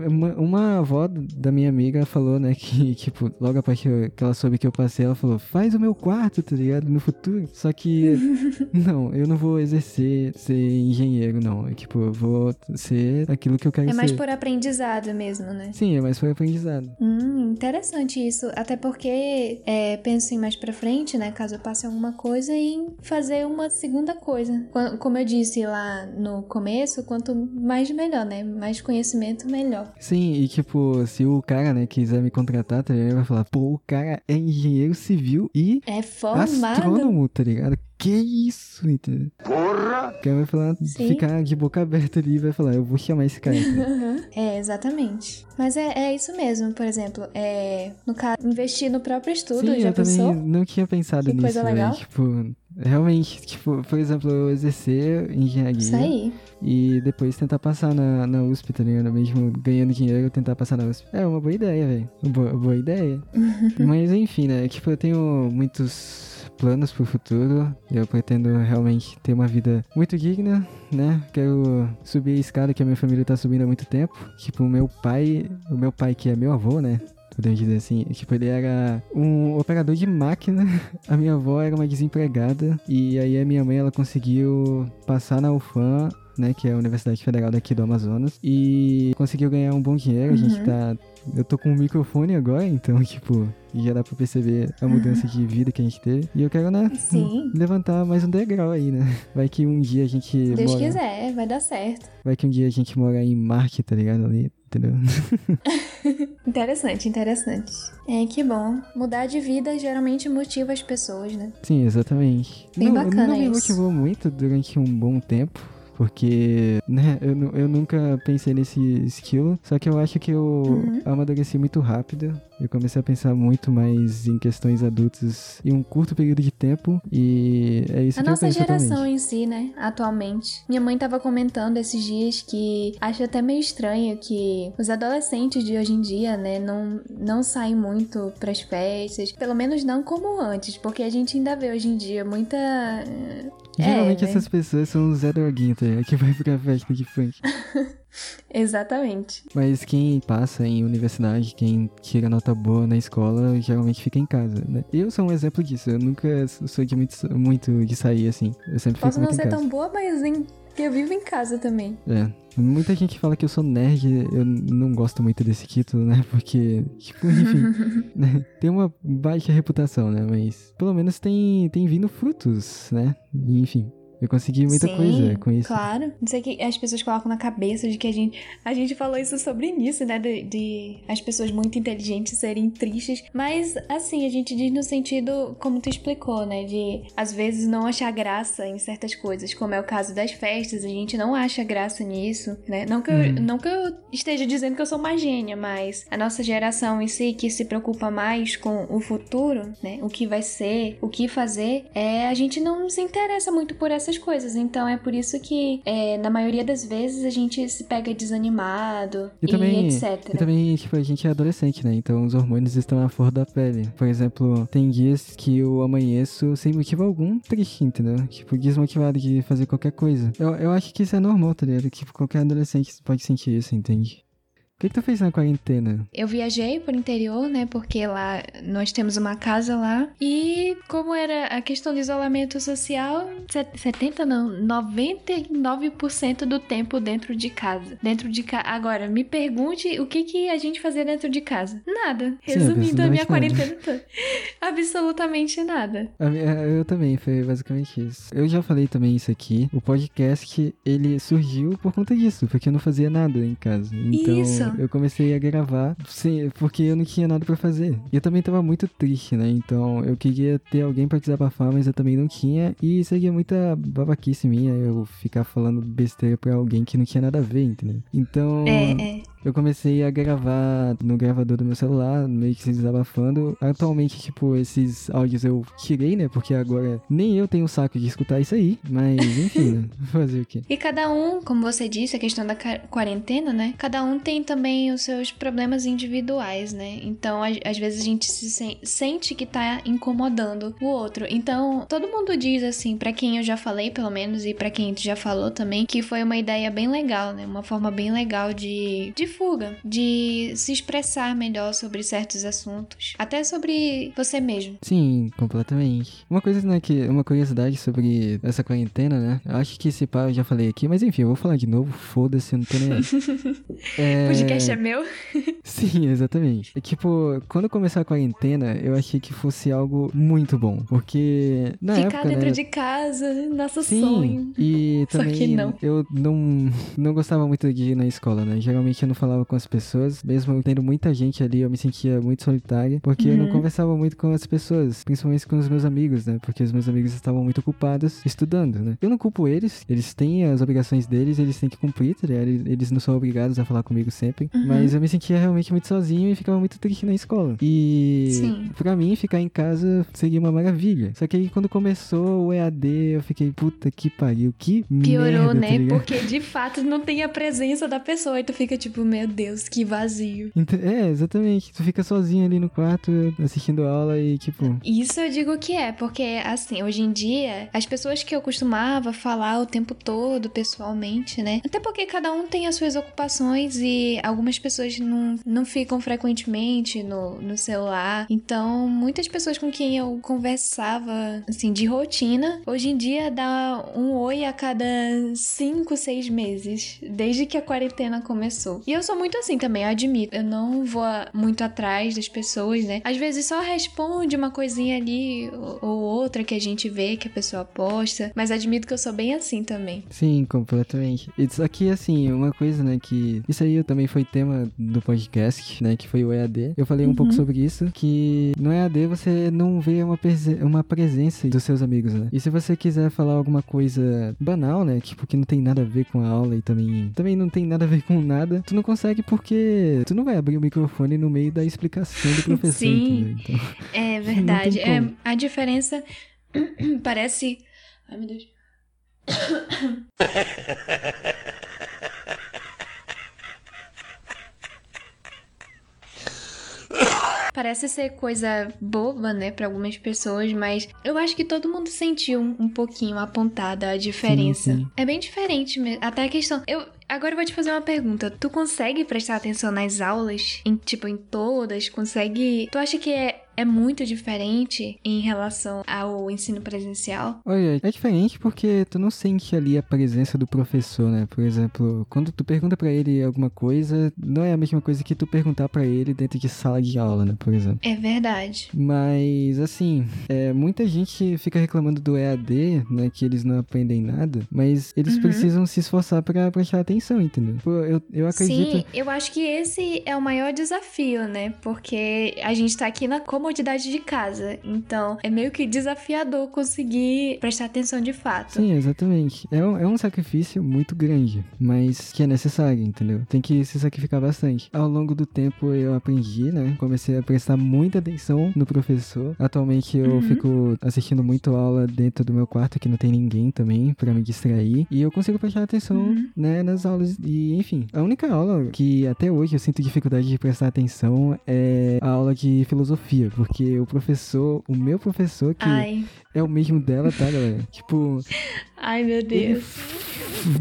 S1: uma, uma avó da minha amiga falou, né, que, tipo, logo após que, eu, que ela soube que eu passei, ela falou, faz o meu quarto, tá ligado? No futuro. Só que, não, eu não vou exercer ser engenheiro, não. Eu, tipo, eu vou ser aquilo que eu quero ser.
S2: É mais por aprendizado mesmo, né?
S1: Sim, é mais por aprendizado.
S2: Hum, interessante isso. Até porque, é, penso em mais pra frente, né, caso passe alguma coisa, em fazer uma segunda coisa. Como eu disse lá no começo, quanto mais melhor, né? Mais conhecimento, melhor.
S1: Sim, e tipo, se o cara, né, quiser me contratar, tá ligado? Ele vai falar, pô, o cara é engenheiro civil e
S2: é formado.
S1: astrônomo, tá ligado? Que isso, entendeu? Porra! O cara vai falar, Sim. ficar de boca aberta ali e vai falar, eu vou chamar esse cara.
S2: é, exatamente. Mas é, é isso mesmo, por exemplo, é, no caso, investir no próprio estudo,
S1: Sim,
S2: já
S1: eu
S2: pensou?
S1: também não tinha pensado
S2: que
S1: nisso,
S2: coisa legal.
S1: Né? Tipo, realmente, tipo, por exemplo, eu exercer engenharia.
S2: Isso aí.
S1: E depois tentar passar na, na USP, tá ligado? Mesmo ganhando dinheiro, tentar passar na USP. É uma boa ideia, velho. Boa, boa ideia. Mas enfim, né? Tipo, eu tenho muitos planos pro futuro. Eu pretendo realmente ter uma vida muito digna, né? Quero subir a escada que a minha família tá subindo há muito tempo. Tipo, o meu pai, o meu pai que é meu avô, né? Podemos dizer assim. Tipo, ele era um operador de máquina. A minha avó era uma desempregada. E aí a minha mãe, ela conseguiu passar na UFAM né, que é a Universidade Federal daqui do Amazonas, e conseguiu ganhar um bom dinheiro. A gente uhum. tá. Eu tô com um microfone agora, então, tipo, já dá pra perceber a mudança de vida que a gente teve. E eu quero, né,
S2: Sim.
S1: levantar mais um degrau aí, né? Vai que um dia a gente.
S2: Deus
S1: mora...
S2: quiser, vai dar certo.
S1: Vai que um dia a gente mora em Marte, tá ligado? Ali, entendeu?
S2: interessante, interessante. É, que bom. Mudar de vida geralmente motiva as pessoas, né?
S1: Sim, exatamente.
S2: Bem
S1: não,
S2: bacana
S1: não me
S2: isso.
S1: motivou muito durante um bom tempo porque, né, eu, eu nunca pensei nesse skill, só que eu acho que eu uhum. amadureci muito rápido. Eu comecei a pensar muito mais em questões adultas em um curto período de tempo e é isso
S2: a
S1: que eu
S2: penso
S1: A nossa
S2: geração
S1: atualmente.
S2: em si, né, atualmente. Minha mãe tava comentando esses dias que acha até meio estranho que os adolescentes de hoje em dia, né, não, não saem muito pras festas, pelo menos não como antes, porque a gente ainda vê hoje em dia muita
S1: Geralmente
S2: é, né?
S1: essas pessoas são os Zé Droguinho, tá Que vai pra festa de funk.
S2: Exatamente.
S1: Mas quem passa em universidade, quem tira nota boa na escola, geralmente fica em casa, né? Eu sou um exemplo disso. Eu nunca sou de muito, muito de sair assim. Eu sempre
S2: Posso
S1: fico
S2: não
S1: muito
S2: ser
S1: em casa.
S2: tão boa, mas em... eu vivo em casa também.
S1: É. Muita gente fala que eu sou nerd, eu não gosto muito desse título, né? Porque, tipo, enfim, né? tem uma baixa reputação, né? Mas pelo menos tem, tem vindo frutos, né? enfim, eu consegui muita
S2: Sim,
S1: coisa com isso.
S2: Claro. Não sei que as pessoas colocam na cabeça de que a gente. A gente falou isso sobre início, né? De, de, as pessoas muito inteligentes serem tristes. Mas, assim, a gente diz no sentido, como tu explicou, né? De às vezes não achar graça em certas coisas, como é o caso das festas. A gente não acha graça nisso, né? Não que eu,
S1: Uhum.
S2: não que eu esteja dizendo que eu sou uma gênia, mas a nossa geração em si, que se preocupa mais com o futuro, né? O que vai ser, o que fazer, é a gente não se interessa muito por essas coisas. Então é por isso que, é, na maioria das vezes, a gente se pega desanimado
S1: E
S2: e,
S1: também,
S2: etc.
S1: e também, tipo, a gente é adolescente, né? Então os hormônios estão à flor da pele. Por exemplo, tem dias que eu amanheço sem motivo algum triste, entendeu? Tipo, desmotivado de fazer qualquer coisa. Eu, eu acho que isso é normal, tá ligado? Tipo, qualquer adolescente pode sentir isso, entende? O que, que tu fez na quarentena?
S2: Eu viajei pro interior, né? Porque lá nós temos uma casa lá. E como era a questão do isolamento social, 70 não, 99% do tempo dentro de casa. Dentro de casa. Agora, me pergunte o que, que a gente fazia dentro de casa. Nada.
S1: Sim,
S2: Resumindo a minha quarentena toda. Absolutamente nada.
S1: Minha- Eu também, foi basicamente isso. Eu já falei também isso aqui. O podcast, ele surgiu por conta disso, porque eu não fazia nada em casa. Então,
S2: Isso.
S1: Eu comecei a gravar, sim, porque eu não tinha nada pra fazer. E eu também tava muito triste, né? Então, eu queria ter alguém pra desabafar, mas eu também não tinha. E seria muita babaquice minha eu ficar falando besteira pra alguém que não tinha nada a ver, entendeu? Então,
S2: É, é.
S1: Eu comecei a gravar no gravador do meu celular, meio que se desabafando. Atualmente, tipo, esses áudios eu tirei, né? Porque agora nem eu tenho saco de escutar isso aí. Mas, enfim, né? fazer o quê?
S2: E cada um, como você disse, a questão da quarentena, né? Cada um tem também os seus problemas individuais, né? Então, às vezes a gente se sen- sente que tá incomodando o outro. Então, todo mundo diz assim, pra quem eu já falei, pelo menos, e pra quem tu já falou também, que foi uma ideia bem legal, né? Uma forma bem legal de, de fuga, de se expressar melhor sobre certos assuntos, até sobre você mesmo.
S1: Sim, completamente. Uma coisa, né, que uma curiosidade sobre essa quarentena, né? Acho que esse pá eu já falei aqui, mas enfim, eu vou falar de novo, foda-se, eu não tô nem aí.
S2: é... O podcast é meu?
S1: Sim, exatamente. É, tipo, quando começou a quarentena, eu achei que fosse algo muito bom, porque na
S2: Ficar
S1: época,
S2: dentro
S1: né,
S2: de casa, nosso
S1: Sim,
S2: sonho.
S1: e
S2: Só
S1: também
S2: que não.
S1: eu não, não gostava muito de ir na escola, né? Geralmente eu não falava com as pessoas, mesmo tendo muita gente ali, eu me sentia muito solitária, porque eu não
S2: Uhum.
S1: conversava muito com as pessoas, principalmente com os meus amigos, né? Porque os meus amigos estavam muito ocupados estudando, né? Eu não culpo eles, eles têm as obrigações deles, eles têm que cumprir, tá ligado? Eles não são obrigados a falar comigo sempre,
S2: Uhum.
S1: mas eu me sentia realmente muito sozinho e ficava muito triste na escola. E
S2: Sim.
S1: pra mim, ficar em casa seria uma maravilha. Só que aí quando começou o EAD, eu fiquei, puta que pariu, que
S2: Piorou,
S1: merda,
S2: né?
S1: tá?
S2: Porque de fato não tem a presença da pessoa e tu fica tipo, meu Deus, que vazio.
S1: É, exatamente. Tu fica sozinho ali no quarto, assistindo aula e tipo.
S2: Isso eu digo que é, porque assim, hoje em dia, as pessoas que eu costumava falar o tempo todo pessoalmente, né? Até porque cada um tem as suas ocupações e algumas pessoas não, não ficam frequentemente no, no celular. Então, muitas pessoas com quem eu conversava, assim, de rotina, hoje em dia dá um oi a cada cinco, seis meses, desde que a quarentena começou. E eu sou muito assim também, eu admito. Eu não vou muito atrás das pessoas, né? Às vezes só responde uma coisinha ali ou ou outra que a gente vê que a pessoa posta, mas admito que eu sou bem assim também.
S1: Sim, completamente. E Só que, assim, uma coisa, né, que... Isso aí também foi tema do podcast, né, que foi o EAD. Eu falei um pouco sobre isso, que no EAD você não vê uma, prese- uma presença dos seus amigos, né? E se você quiser falar alguma coisa banal, né, tipo, que não tem nada a ver com a aula e também, também não tem nada a ver com nada, tu não consegue porque tu não vai abrir o microfone no meio da explicação do professor,
S2: Sim.
S1: Então...
S2: É verdade. É, a diferença parece. Ai, meu Deus. Parece ser coisa boba, né, pra algumas pessoas, mas eu acho que todo mundo sentiu um, pouquinho apontada a diferença.
S1: sim.
S2: É bem diferente mesmo. Até a questão. Eu agora eu vou te fazer uma pergunta. Tu consegue prestar atenção nas aulas? Em, tipo, em todas? Consegue. Tu acha que é, é muito diferente em relação ao ensino presencial?
S1: Olha, é diferente porque tu não sente ali a presença do professor, né? Por exemplo, quando tu pergunta pra ele alguma coisa, não é a mesma coisa que tu perguntar pra ele dentro de sala de aula, né? Por exemplo.
S2: É verdade.
S1: Mas, assim, é, muita gente fica reclamando do EAD, né? Que eles não aprendem nada, mas eles
S2: Uhum.
S1: precisam se esforçar pra prestar atenção, entendeu? Pô, eu, eu acredito.
S2: Sim, eu acho que esse é o maior desafio, né? Porque a gente tá aqui na comodidade de casa. Então, é meio que desafiador conseguir prestar atenção de fato.
S1: Sim, exatamente. É um, é um sacrifício muito grande, mas que é necessário, entendeu? Tem que se sacrificar bastante. Ao longo do tempo eu aprendi, né? Comecei a prestar muita atenção no professor. Atualmente eu
S2: Uhum.
S1: fico assistindo muito aula dentro do meu quarto, que não tem ninguém também pra me distrair. E eu consigo prestar atenção,
S2: Uhum.
S1: né, nas aulas. E, enfim, a única aula que até hoje eu sinto dificuldade de prestar atenção é a aula de filosofia, porque o professor, o meu professor, que
S2: Ai,
S1: é o mesmo dela, tá, galera? Tipo,
S2: ai meu
S1: ele,
S2: Deus.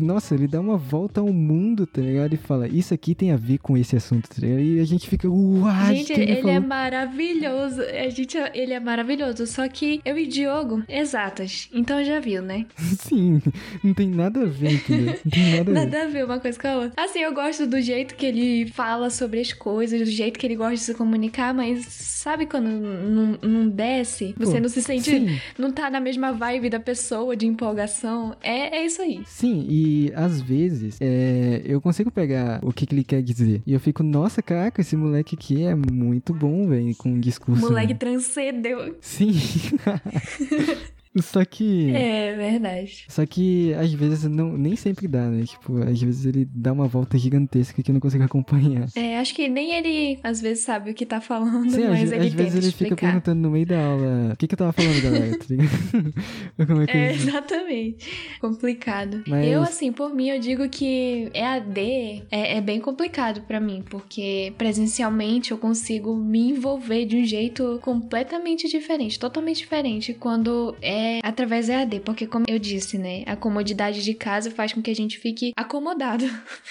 S1: nossa, ele dá uma volta ao mundo, tá ligado? E fala, isso aqui tem a ver com esse assunto, tá ligado? E a gente fica, uai,
S2: Gente,
S1: ele,
S2: ele é maravilhoso. A gente, ele é maravilhoso. Só que eu e Diogo, exatas. Então já viu, né?
S1: Sim, não tem nada a ver, entendeu? Não tem nada a ver.
S2: Nada a ver uma coisa com a outra. Assim, eu gosto do jeito que ele fala sobre as coisas, do jeito que ele gosta de se comunicar, mas sabe quando não, não desce? Você
S1: Pô,
S2: não se sente. Não tá na mesma vibe da pessoa, de empolgação. É, é isso aí.
S1: sim, e às vezes é, eu consigo pegar o que, que ele quer dizer. E eu fico, nossa, caraca, esse moleque aqui é muito bom, velho, com um
S2: O
S1: discurso.
S2: moleque transcendeu.
S1: Sim. Só que.
S2: É verdade.
S1: Só que às vezes não, nem sempre dá, né? Tipo, às vezes ele dá uma volta gigantesca que eu não consigo acompanhar.
S2: É, acho que nem ele às vezes sabe o que tá falando,
S1: Sim,
S2: mas
S1: às,
S2: ele
S1: às vezes ele fica
S2: explicar.
S1: perguntando no meio da aula o que, que eu tava falando, galera, tá? Como é que
S2: É,
S1: eu-
S2: exatamente. Complicado.
S1: Mas-
S2: Eu, assim, por mim, eu digo que EAD é, é bem complicado pra mim, porque presencialmente eu consigo me envolver de um jeito completamente diferente, totalmente diferente, quando é é através da EAD, porque como eu disse, né, a comodidade de casa faz com que a gente fique acomodado.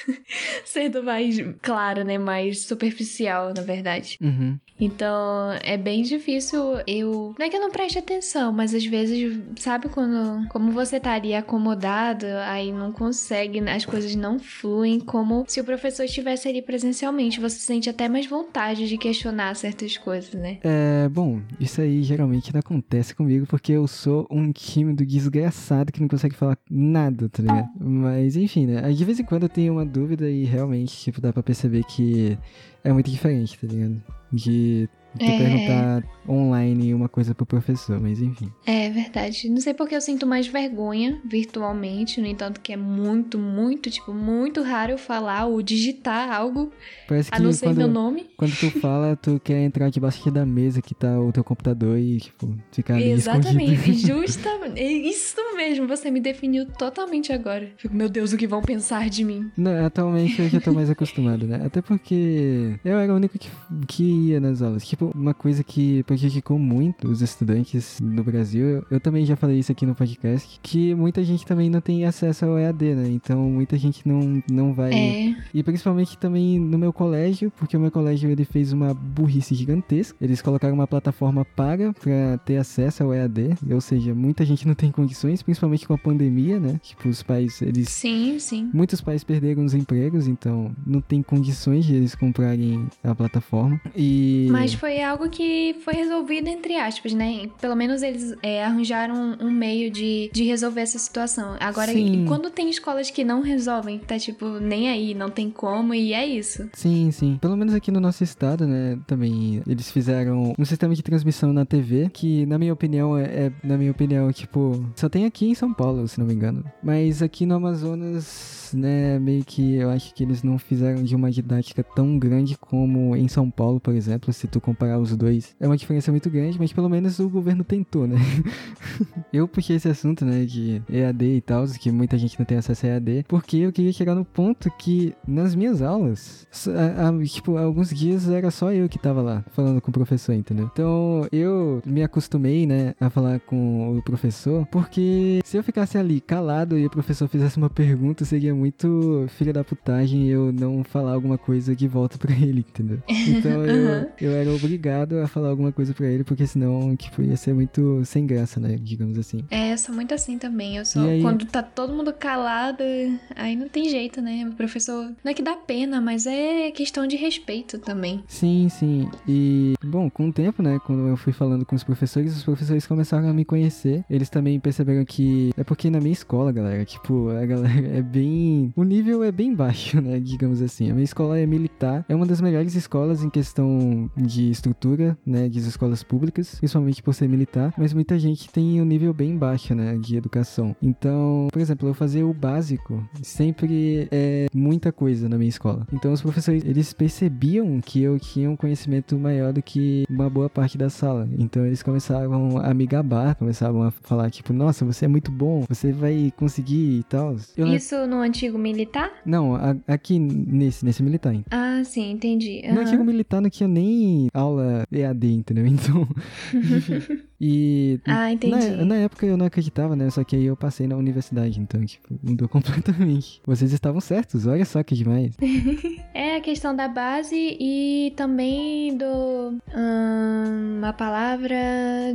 S2: Sendo mais claro, né, mais superficial, na verdade.
S1: Uhum.
S2: Então, é bem difícil eu. Não é que eu não preste atenção, mas às vezes, sabe quando. Como você tá ali acomodado, aí não consegue, as coisas não fluem como se o professor estivesse ali presencialmente. Você sente até mais vontade de questionar certas coisas, né?
S1: É, bom, isso aí geralmente não acontece comigo porque eu sou um tímido desgraçado que não consegue falar nada, tá ligado? Mas enfim, né? De vez em quando eu tenho uma dúvida e realmente, tipo, dá pra perceber que é muito diferente, tá ligado? De tu
S2: É.
S1: perguntar online uma coisa pro professor, mas enfim.
S2: É verdade. Não sei porque eu sinto mais vergonha virtualmente, no entanto, que é muito, muito, tipo, muito raro eu falar ou digitar algo,
S1: Parece
S2: a
S1: que
S2: não ser
S1: quando,
S2: meu nome.
S1: quando tu fala, tu quer entrar debaixo da mesa que tá o teu computador e, tipo, ficar ali
S2: Exatamente, justamente. É Isso mesmo, você me definiu totalmente agora. Fico, meu Deus, o que vão pensar de mim?
S1: Não, atualmente eu já tô mais acostumado, né? Até porque eu era o único que, que ia nas aulas. Tipo, uma coisa que prejudicou muito os estudantes no Brasil, eu, eu também já falei isso aqui no podcast, que muita gente também não tem acesso ao EAD, né? Então muita gente não, não vai.
S2: É,
S1: E principalmente também no meu colégio, porque o meu colégio ele fez uma burrice gigantesca. Eles colocaram uma plataforma paga pra ter acesso ao EAD, ou seja, muita gente não tem condições, principalmente com a pandemia, né? Tipo, os pais, eles
S2: sim, sim.
S1: Muitos pais perderam os empregos, então não tem condições de eles comprarem a plataforma. E.
S2: Mas foi algo que foi resolvido, entre aspas, né? Pelo menos eles é, arranjaram um meio de, de resolver essa situação. Agora,
S1: Sim.
S2: quando tem escolas que não resolvem, tá tipo, nem aí, não tem como, e é isso.
S1: Sim, sim. Pelo menos aqui no nosso estado, né? Também eles fizeram um sistema de transmissão na TV que, na minha opinião, é, é- na minha opinião, tipo, só tem aqui em São Paulo, se não me engano. Mas aqui no Amazonas, né, meio que eu acho que eles não fizeram de uma didática tão grande como em São Paulo, por exemplo, se tu comparar os dois. É uma diferença muito grande, mas pelo menos o governo tentou, né? eu puxei esse assunto, né, de EAD e tal, que muita gente não tem acesso a EAD, porque eu queria chegar no ponto que nas minhas aulas, a- a- tipo, alguns dias era só eu que tava lá, falando com o professor, entendeu? Então eu me acostumei, né, a falar com o professor, porque se eu ficasse ali calado e o professor fizesse uma pergunta, seria muito filha da putagem eu não falar alguma coisa de volta pra ele, entendeu? Então eu,
S2: Uhum.
S1: eu era obrigado a falar alguma coisa pra ele, porque senão, tipo, ia ser muito sem graça, né, digamos assim.
S2: É, eu sou muito assim também. Eu sou.
S1: Aí-
S2: Quando tá todo mundo calado, aí não tem jeito, né? O professor. Não é que dá pena, mas é questão de respeito também.
S1: Sim, sim. E, bom, com o tempo, né, quando eu fui falando com os professores, os professores começaram a me conhecer. Eles também perceberam que. É porque na minha escola, galera, tipo, a galera é bem. O nível é bem baixo, né, digamos assim. A minha escola é militar, é uma das melhores escolas em questão de estrutura, né, das escolas públicas, principalmente por ser militar, mas muita gente tem um nível bem baixo, né, de educação. Então, por exemplo, eu fazer o básico sempre é muita coisa na minha escola. Então, os professores, eles percebiam que eu tinha um conhecimento maior do que uma boa parte da sala. Então, eles começavam a me gabar, começavam a falar, tipo, nossa, você é muito bom, você vai conseguir e tal. Eu
S2: Isso no antigo militar?
S1: Não, a- aqui nesse, nesse militar.
S2: Ah, sim, entendi.
S1: No
S2: Aham.
S1: antigo militar não tinha nem aula EAD, entendeu? Então. enfim. e.
S2: Ah, entendi.
S1: Na, na época eu não acreditava, né? Só que aí eu passei na universidade, então, tipo, mudou completamente. Vocês estavam certos, olha só que demais.
S2: É a questão da base e também do. hum, uma palavra.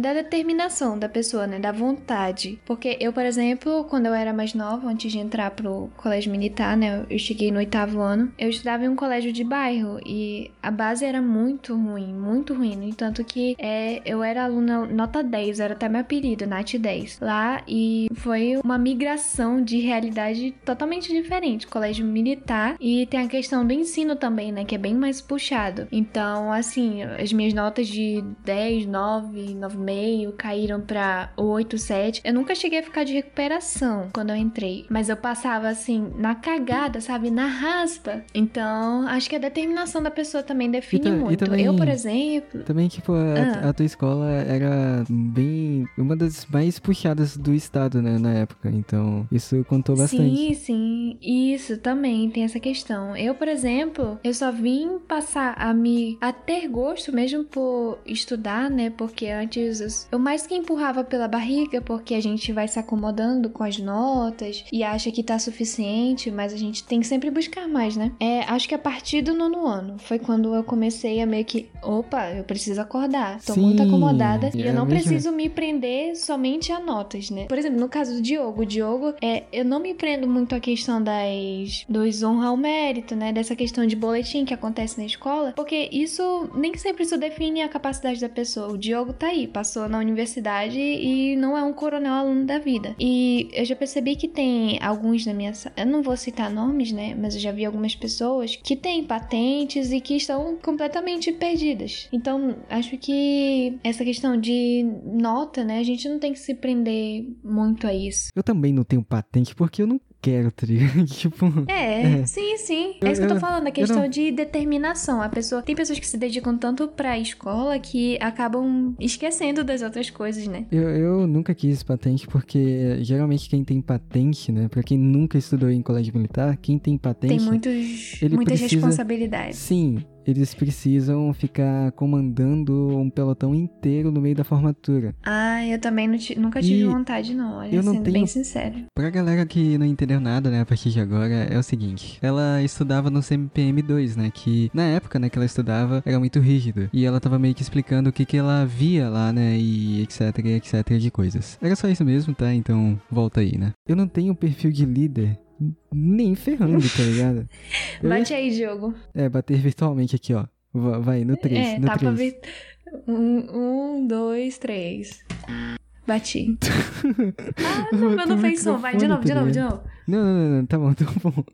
S2: da determinação da pessoa, né? Da vontade. Porque eu, por exemplo, quando eu era mais nova, antes de entrar pro colégio militar, né? Eu cheguei no oitavo ano. Eu estudava em um colégio de bairro e a base era muito ruim, muito ruim. No entanto, que é, eu era aluna nota 10, era até meu apelido, Nath 10. Lá e foi uma migração de realidade totalmente diferente. Colégio militar e tem a questão do ensino também, né? Que é bem mais puxado. Então, assim, as minhas notas de 10, 9, 9,5 caíram pra 8, 7. Eu nunca cheguei a ficar de recuperação quando eu entrei. Mas eu passava, assim, na cagada, sabe? Na raspa. Então, acho que a determinação da pessoa também define
S1: E ta- e
S2: muito.
S1: também-
S2: Eu, por exemplo.
S1: Também, tipo, a,
S2: Ah.
S1: a tua escola era bem. uma das mais puxadas do estado, né, na época. Então, isso contou bastante.
S2: Sim, sim. Isso também tem essa questão. Eu, por exemplo, eu só vim passar a me. a ter gosto mesmo por estudar, né? Porque antes eu mais que empurrava pela barriga, porque a gente vai se acomodando com as notas e acha que tá suficiente, mas a gente tem que sempre buscar mais, né? É, acho que a partir do nono ano foi quando eu comecei a meio que, opa, eu preciso acordar. Tô
S1: Sim,
S2: muito acomodada e
S1: é
S2: eu não
S1: mesmo.
S2: preciso me prender somente a notas, né? Por exemplo, no caso do Diogo, o Diogo, é, eu não me prendo muito à questão das dos honra ao mérito, né? Dessa questão de boletim que acontece na escola, porque isso nem sempre isso define a capacidade da pessoa. O Diogo tá aí, passou na universidade e não é um coronel aluno da vida. E eu já percebi que tem alguns na minha, eu não vou citar nomes, né? Mas eu já vi algumas pessoas que têm patentes e que estão completamente perdidas. Então, acho que essa questão de nota, né? A gente não tem que se prender muito a isso.
S1: Eu também não tenho patente porque eu não quero, tá tipo.
S2: É,
S1: É.
S2: sim, sim.
S1: Eu-
S2: é isso que eu tô falando, a
S1: eu
S2: questão
S1: não-
S2: de determinação. A pessoa. Tem pessoas que se dedicam tanto pra escola que acabam esquecendo das outras coisas, né?
S1: Eu, eu nunca quis patente porque geralmente quem tem patente, né? Pra quem nunca estudou em colégio militar, quem tem patente.
S2: Tem muitos,
S1: ele
S2: muitas
S1: precisa-
S2: responsabilidades.
S1: Sim, eles precisam ficar comandando um pelotão inteiro no meio da formatura.
S2: Ah, eu também nunca tive
S1: E
S2: vontade, não. Olha,
S1: eu não
S2: sendo
S1: tenho-
S2: bem sincero.
S1: Pra galera que não entendeu nada, né, a partir de agora, é o seguinte. Ela estudava no CMPM2, né, que na época, né, que ela estudava, era muito rígido. E ela tava meio que explicando o que que ela via lá, né, e etc, etc de coisas. Era só isso mesmo, tá? Então, volta aí, né. Eu não tenho perfil de líder nem ferrando, tá ligado?
S2: Bate aí, Diogo.
S1: É, bater virtualmente aqui, ó. Va- Vai, no 3,
S2: é,
S1: no
S2: tá pra
S1: 3.
S2: ver. Um, um, dois, três. Bati. Ah, não, mas não fez som. Vai, de novo, de novo, de novo.
S1: Não, não, não, não, tá bom, tá bom.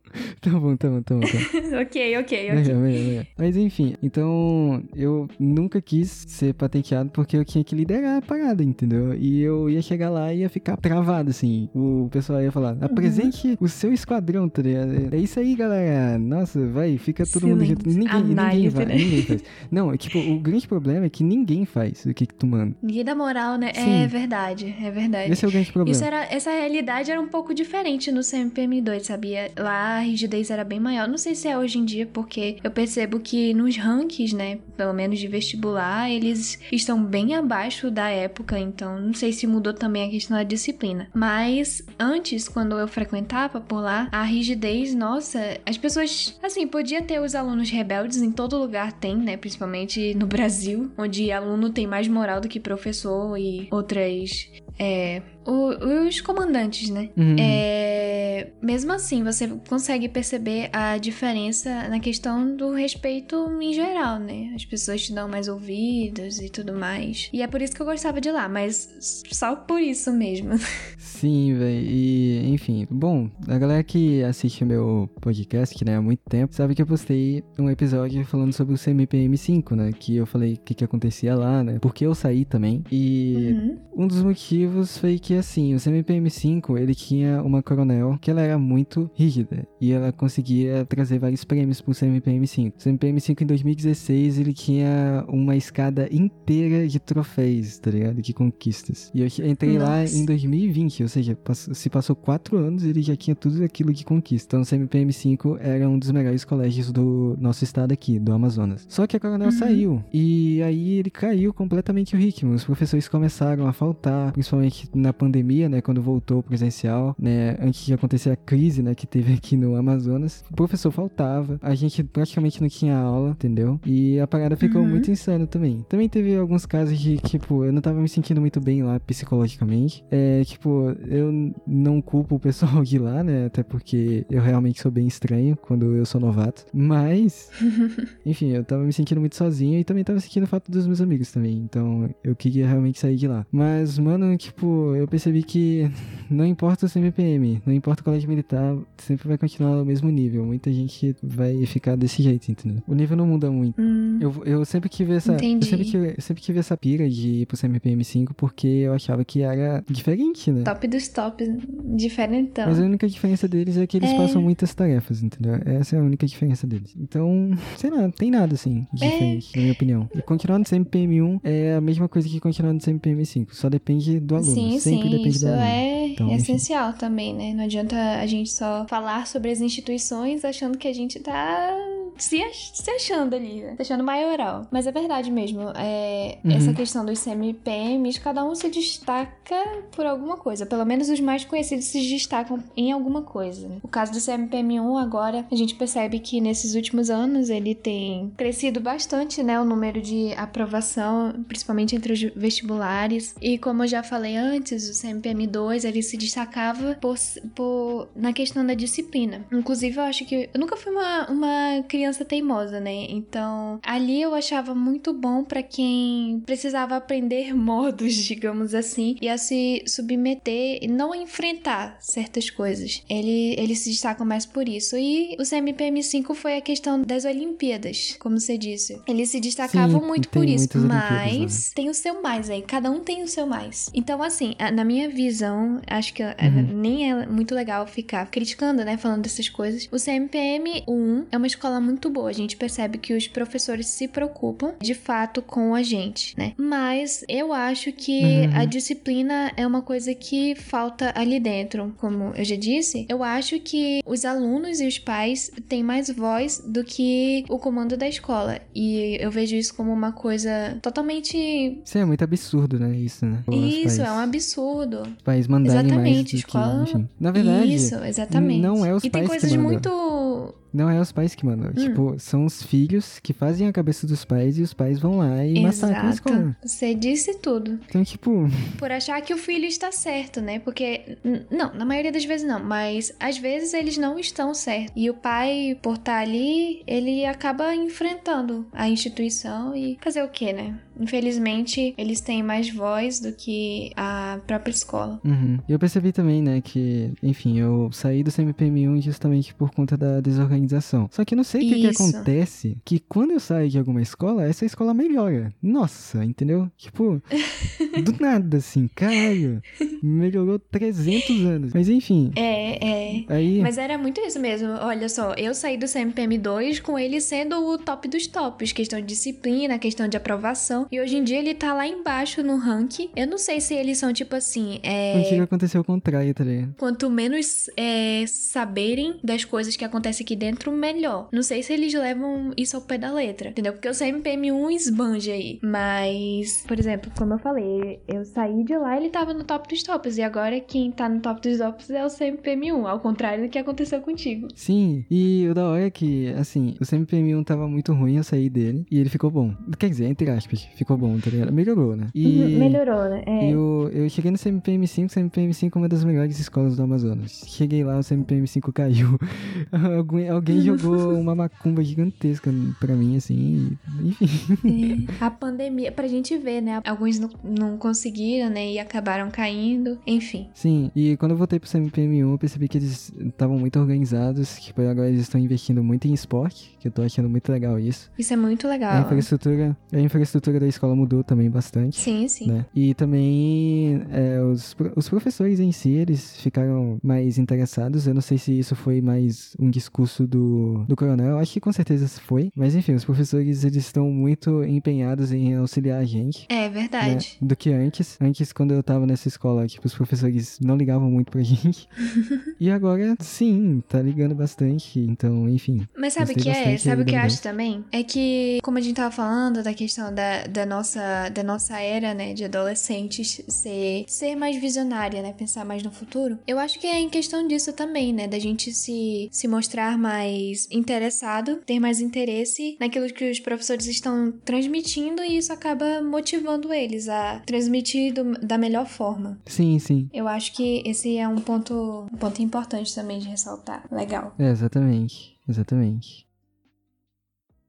S1: Tá bom, tá bom, tá bom. Tá bom.
S2: ok, ok, ok.
S1: vai. Mas enfim, então eu nunca quis ser patenteado porque eu tinha que liderar a parada, entendeu? E eu ia chegar lá e ia ficar travado, assim. O pessoal ia falar, apresente o seu esquadrão, tá ligado? É isso aí, galera. Nossa, vai, fica todo mundo
S2: Silêncio.
S1: junto. Ninguém, ninguém, vai,
S2: né?
S1: ninguém faz. Não, é tipo, o grande problema é que ninguém faz o que, que tu manda.
S2: Ninguém dá moral, né?
S1: Sim.
S2: É verdade, é verdade.
S1: Esse é o grande problema.
S2: Isso era, essa realidade era um pouco diferente no CMPM2, sabia? Lá a rigidez era bem maior. Não sei se é hoje em dia, porque eu percebo que nos rankings, né, pelo menos de vestibular, eles estão bem abaixo da época, então não sei se mudou também a questão da disciplina. Mas antes, quando eu frequentava por lá, a rigidez, nossa, as pessoas, assim, podia ter os alunos rebeldes, em todo lugar tem, né, principalmente no Brasil, onde aluno tem mais moral do que professor e outras é, o- os comandantes, né?
S1: Uhum.
S2: É, mesmo assim, você consegue perceber a diferença na questão do respeito em geral, né? As pessoas te dão mais ouvidos e tudo mais. E é por isso que eu gostava de lá, mas só por isso mesmo.
S1: Sim, velho. E, enfim. Bom, a galera que assiste meu podcast, que né, há muito tempo, sabe que eu postei um episódio falando sobre o CMPM5, né? Que eu falei o que, que acontecia lá, né? Porque eu saí também. E
S2: Uhum.
S1: um dos motivos foi que, assim, o CMPM5, ele tinha uma coronel que ela era muito rígida. E ela conseguia trazer vários prêmios pro CMPM5. O CMPM5, em 2016, ele tinha uma escada inteira de troféus, tá ligado? De conquistas. E eu entrei lá
S2: Nossa.
S1: em 2020, ou seja, se passou quatro anos, ele já tinha tudo aquilo de conquista. Então, o CMPM5 era um dos melhores colégios do nosso estado aqui, do Amazonas. Só que a coronel
S2: Uhum.
S1: saiu. E aí ele caiu completamente o ritmo. Os professores começaram a faltar, principalmente na pandemia, né? Quando voltou presencial, né? Antes de acontecer a crise, né? Que teve aqui no Amazonas. O professor faltava. A gente praticamente não tinha aula, entendeu? E a parada ficou
S2: Uhum.
S1: muito insano também. Também teve alguns casos de, tipo, eu não tava me sentindo muito bem lá psicologicamente. É, tipo, eu não culpo o pessoal de lá, né? Até porque eu realmente sou bem estranho quando eu sou novato. Mas, enfim, eu tava me sentindo muito sozinho e também tava sentindo falta dos meus amigos também. Então, eu queria realmente sair de lá. Mas, mano, tipo, eu percebi que não importa o CMPM, não importa o colégio militar, sempre vai continuar no mesmo nível. Muita gente vai ficar desse jeito, entendeu? O nível não muda muito.
S2: Hum,
S1: Eu, eu sempre tive essa. Eu
S2: Entendi.
S1: sempre tive, sempre tive essa pira de ir pro CMPM 5 porque eu achava que era diferente, né?
S2: top dos tops, diferentão.
S1: Mas a única diferença deles é que eles
S2: É.
S1: passam muitas tarefas, entendeu? Essa é a única diferença deles. Então, sei lá, não tem nada assim
S2: É.
S1: diferente, na minha opinião. E continuar no CMPM1 é a mesma coisa que continuar no CMPM5. Só depende do aluno.
S2: Sim,
S1: sempre
S2: sim,
S1: depende
S2: isso
S1: do aluno.
S2: é
S1: Então, enfim.
S2: essencial também, né? Não adianta a gente só falar sobre as instituições achando que a gente tá se, ach- se achando ali, né? Se achando maioral. Mas é verdade mesmo, é,
S1: Uhum.
S2: essa questão dos CMPMs, cada um se destaca por alguma coisa. Pelo menos os mais conhecidos se destacam em alguma coisa. O caso do CMPM1 agora, a gente percebe que nesses últimos anos ele tem crescido bastante, né? O número de aprovação, principalmente entre os vestibulares. E como eu já falei antes, o CMPM2 ele se destacava por, por, na questão da disciplina. Inclusive, eu acho que eu nunca fui uma, uma criança teimosa, né? Então, ali eu achava muito bom pra quem precisava aprender modos, digamos assim, e a se submeter e não enfrentar certas coisas. Ele, eles se destacam mais por isso. E o CMPM5 foi a questão das Olimpíadas, como você disse. Eles se destacavam
S1: Sim,
S2: muito por isso,
S1: né?
S2: mas tem o seu mais aí. Cada um tem o seu mais. Então, assim, na minha visão, acho que eh,
S1: Uhum.
S2: nem é muito legal ficar criticando, né? Falando dessas coisas. O CMPM 1 é uma escola muito boa. A gente percebe que os professores se preocupam de fato com a gente, né? Mas eu acho que
S1: Uhum.
S2: a disciplina é uma coisa que falta ali dentro. Como eu já disse, eu acho que os alunos e os pais têm mais voz do que o comando da escola. E eu vejo isso como uma coisa totalmente.
S1: Isso é muito absurdo, né? Isso, né?
S2: Isso, é um absurdo.
S1: os pais mandarem mais
S2: Exatamente,
S1: do
S2: escola-
S1: que, enfim. Na verdade,
S2: Isso, exatamente.
S1: não é os
S2: e tem
S1: pais que
S2: coisas
S1: mandam.
S2: muito.
S1: Não é os pais que mandam.
S2: Hum.
S1: Tipo, são os filhos que fazem a cabeça dos pais e os pais vão lá e massacram a escola.
S2: Exato. Você disse tudo.
S1: Então, tipo,
S2: Por achar que o filho está certo, né? Porque. Não, na maioria das vezes não. Mas às vezes eles não estão certos. E o pai, por estar ali, ele acaba enfrentando a instituição e fazer o quê, né? Infelizmente, eles têm mais voz do que a própria escola.
S1: Uhum. E eu percebi também, né, que, enfim, eu saí do CMPM1 justamente por conta da desorganização. Só que eu não sei o que, que acontece, que quando eu saio de alguma escola, essa escola melhora. Nossa, entendeu? Tipo, do nada, assim, caralho, melhorou 300 anos. Mas enfim,
S2: É, é.
S1: aí...
S2: Mas era muito isso mesmo. Olha só, eu saí do CMPM2 com ele sendo o top dos tops. Questão de disciplina, questão de aprovação. E hoje em dia ele tá lá embaixo no ranking. Eu não sei se eles são tipo assim. É...
S1: Contigo aconteceu o contrário, tá ligado?
S2: Quanto menos é, saberem das coisas que acontecem aqui dentro, melhor. Não sei se eles levam isso ao pé da letra, entendeu? Porque o CMPM1 esbanja aí. Mas, por exemplo, como eu falei, eu saí de lá ele tava no top dos tops. E agora quem tá no top dos tops é o CMPM1, ao contrário do que aconteceu contigo.
S1: Sim, e o da hora é que, assim, o CMPM1 tava muito ruim, eu saí dele, e ele ficou bom. Quer dizer, entre aspas, ficou bom, tá ligado? Melhorou, né? E...
S2: Melhorou, né?
S1: E eu, eu cheguei no CMPM5, CMPM5 é uma das melhores escolas do Amazonas. Cheguei lá, o CMPM5 caiu. alguém, alguém jogou uma macumba gigantesca pra mim, assim, enfim.
S2: A pandemia, pra gente ver, né? Alguns não, não conseguiram, né? E acabaram caindo. Enfim.
S1: Sim, e quando eu voltei pro CMPM1, eu percebi que eles estavam muito organizados, que agora eles estão investindo muito em esporte, que eu tô achando muito legal isso.
S2: Isso é muito
S1: A
S2: legal.
S1: infraestrutura, a infraestrutura da escola mudou também bastante.
S2: Sim, sim.
S1: né? E também é, os, os professores em si, eles ficaram mais interessados. Eu não sei se isso foi mais um discurso do, do coronel. Acho que com certeza foi. Mas enfim, os professores, eles estão muito empenhados em auxiliar a gente.
S2: É
S1: né,
S2: verdade.
S1: do que antes. Antes, quando eu tava nessa escola, tipo, os professores não ligavam muito pra gente. e agora, sim, tá ligando bastante. Então, enfim.
S2: Mas sabe o que é? Sabe o que eu acho também? É que, como a gente tava falando da questão da, da, nossa, da nossa era, né, de adolescentes ser, ser mais visionária, né, pensar mais no futuro, eu acho que é em questão disso também, né, da gente se, se mostrar mais interessado, ter mais interesse naquilo que os professores estão transmitindo e isso acaba motivando eles a transmitir do- da melhor forma.
S1: Sim, sim.
S2: Eu acho que esse é um ponto, um ponto importante também de ressaltar. Legal.
S1: É, exatamente. Exatamente.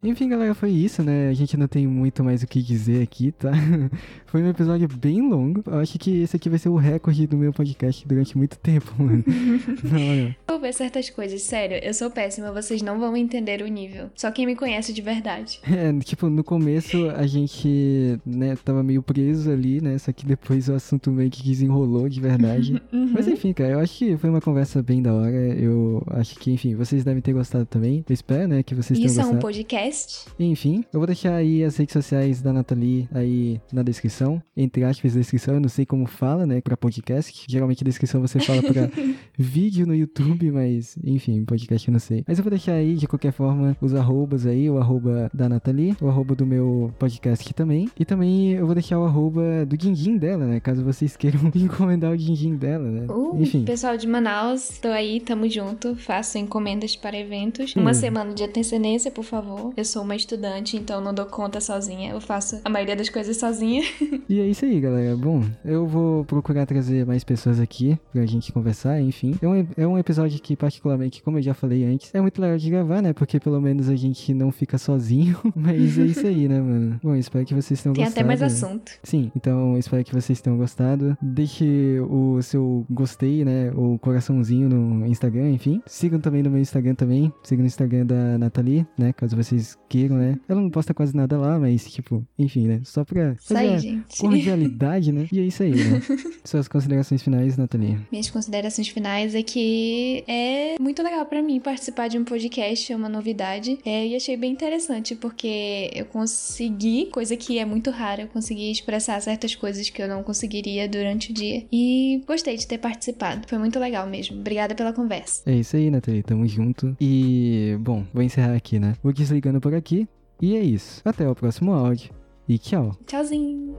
S1: Enfim, galera, foi isso, né? A gente não tem muito mais o que dizer aqui, tá? foi um episódio bem longo. Eu acho que esse aqui vai ser o recorde do meu podcast durante muito tempo, mano.
S2: não, Vou ver certas coisas, sério, eu sou péssima, vocês não vão entender o nível. Só quem me conhece de verdade.
S1: É, tipo, no começo a gente, né, tava meio preso ali, né? Só que depois o assunto meio que desenrolou de verdade. uhum. Mas enfim, cara, eu acho que foi uma conversa bem da hora. Eu acho que, enfim, vocês devem ter gostado também. Eu espero, né, que vocês
S2: Isso
S1: tenham gostado.
S2: Isso é um podcast.
S1: Enfim, eu vou deixar aí as redes sociais da Nathalie aí na descrição. Entre aspas, descrição, eu não sei como fala, né, pra podcast. Geralmente descrição você fala pra vídeo no YouTube, mas, enfim, podcast eu não sei. Mas eu vou deixar aí, de qualquer forma, os arrobas aí, o arroba da Nathalie, o arroba do meu podcast também. E também eu vou deixar o arroba do din dela, né, caso vocês queiram encomendar o din dela, né.
S2: Uh, Enfim. Pessoal de Manaus, tô aí, tamo junto. Faço encomendas para eventos. Uma hum. semana de antecedência, por favor. Eu sou uma estudante, então não dou conta sozinha. Eu faço a maioria das coisas sozinha.
S1: e é isso aí, galera. Bom, eu vou procurar trazer mais pessoas aqui pra gente conversar, enfim. É um, é um episódio que, particularmente, como eu já falei antes, é muito legal de gravar, né? Porque pelo menos a gente não fica sozinho. Mas é isso aí, né, mano? Bom, espero que vocês tenham
S2: Tem
S1: gostado.
S2: Tem até mais assunto.
S1: Sim, então espero que vocês tenham gostado. Deixe o seu gostei, né? O coraçãozinho no Instagram, enfim. Sigam também no meu Instagram também. Sigam no Instagram da Nathalie, né? Caso vocês queiram, né? Ela não posta quase nada lá, mas, tipo, enfim, né? Só pra
S2: fazer gente.
S1: cordialidade, né? E é isso aí, né? Suas considerações finais, Nathalie.
S2: Minhas considerações finais é que é muito legal para mim participar de um podcast, é uma novidade. É, e achei bem interessante, porque eu consegui, coisa que é muito rara, eu consegui expressar certas coisas que eu não conseguiria durante o dia. E gostei de ter participado. Foi muito legal mesmo. Obrigada pela conversa.
S1: É isso aí, Nathalie. Tamo junto. E, bom, vou encerrar aqui, né? Vou desligando por aqui. E é isso. Até o próximo áudio. E tchau.
S2: Tchauzinho.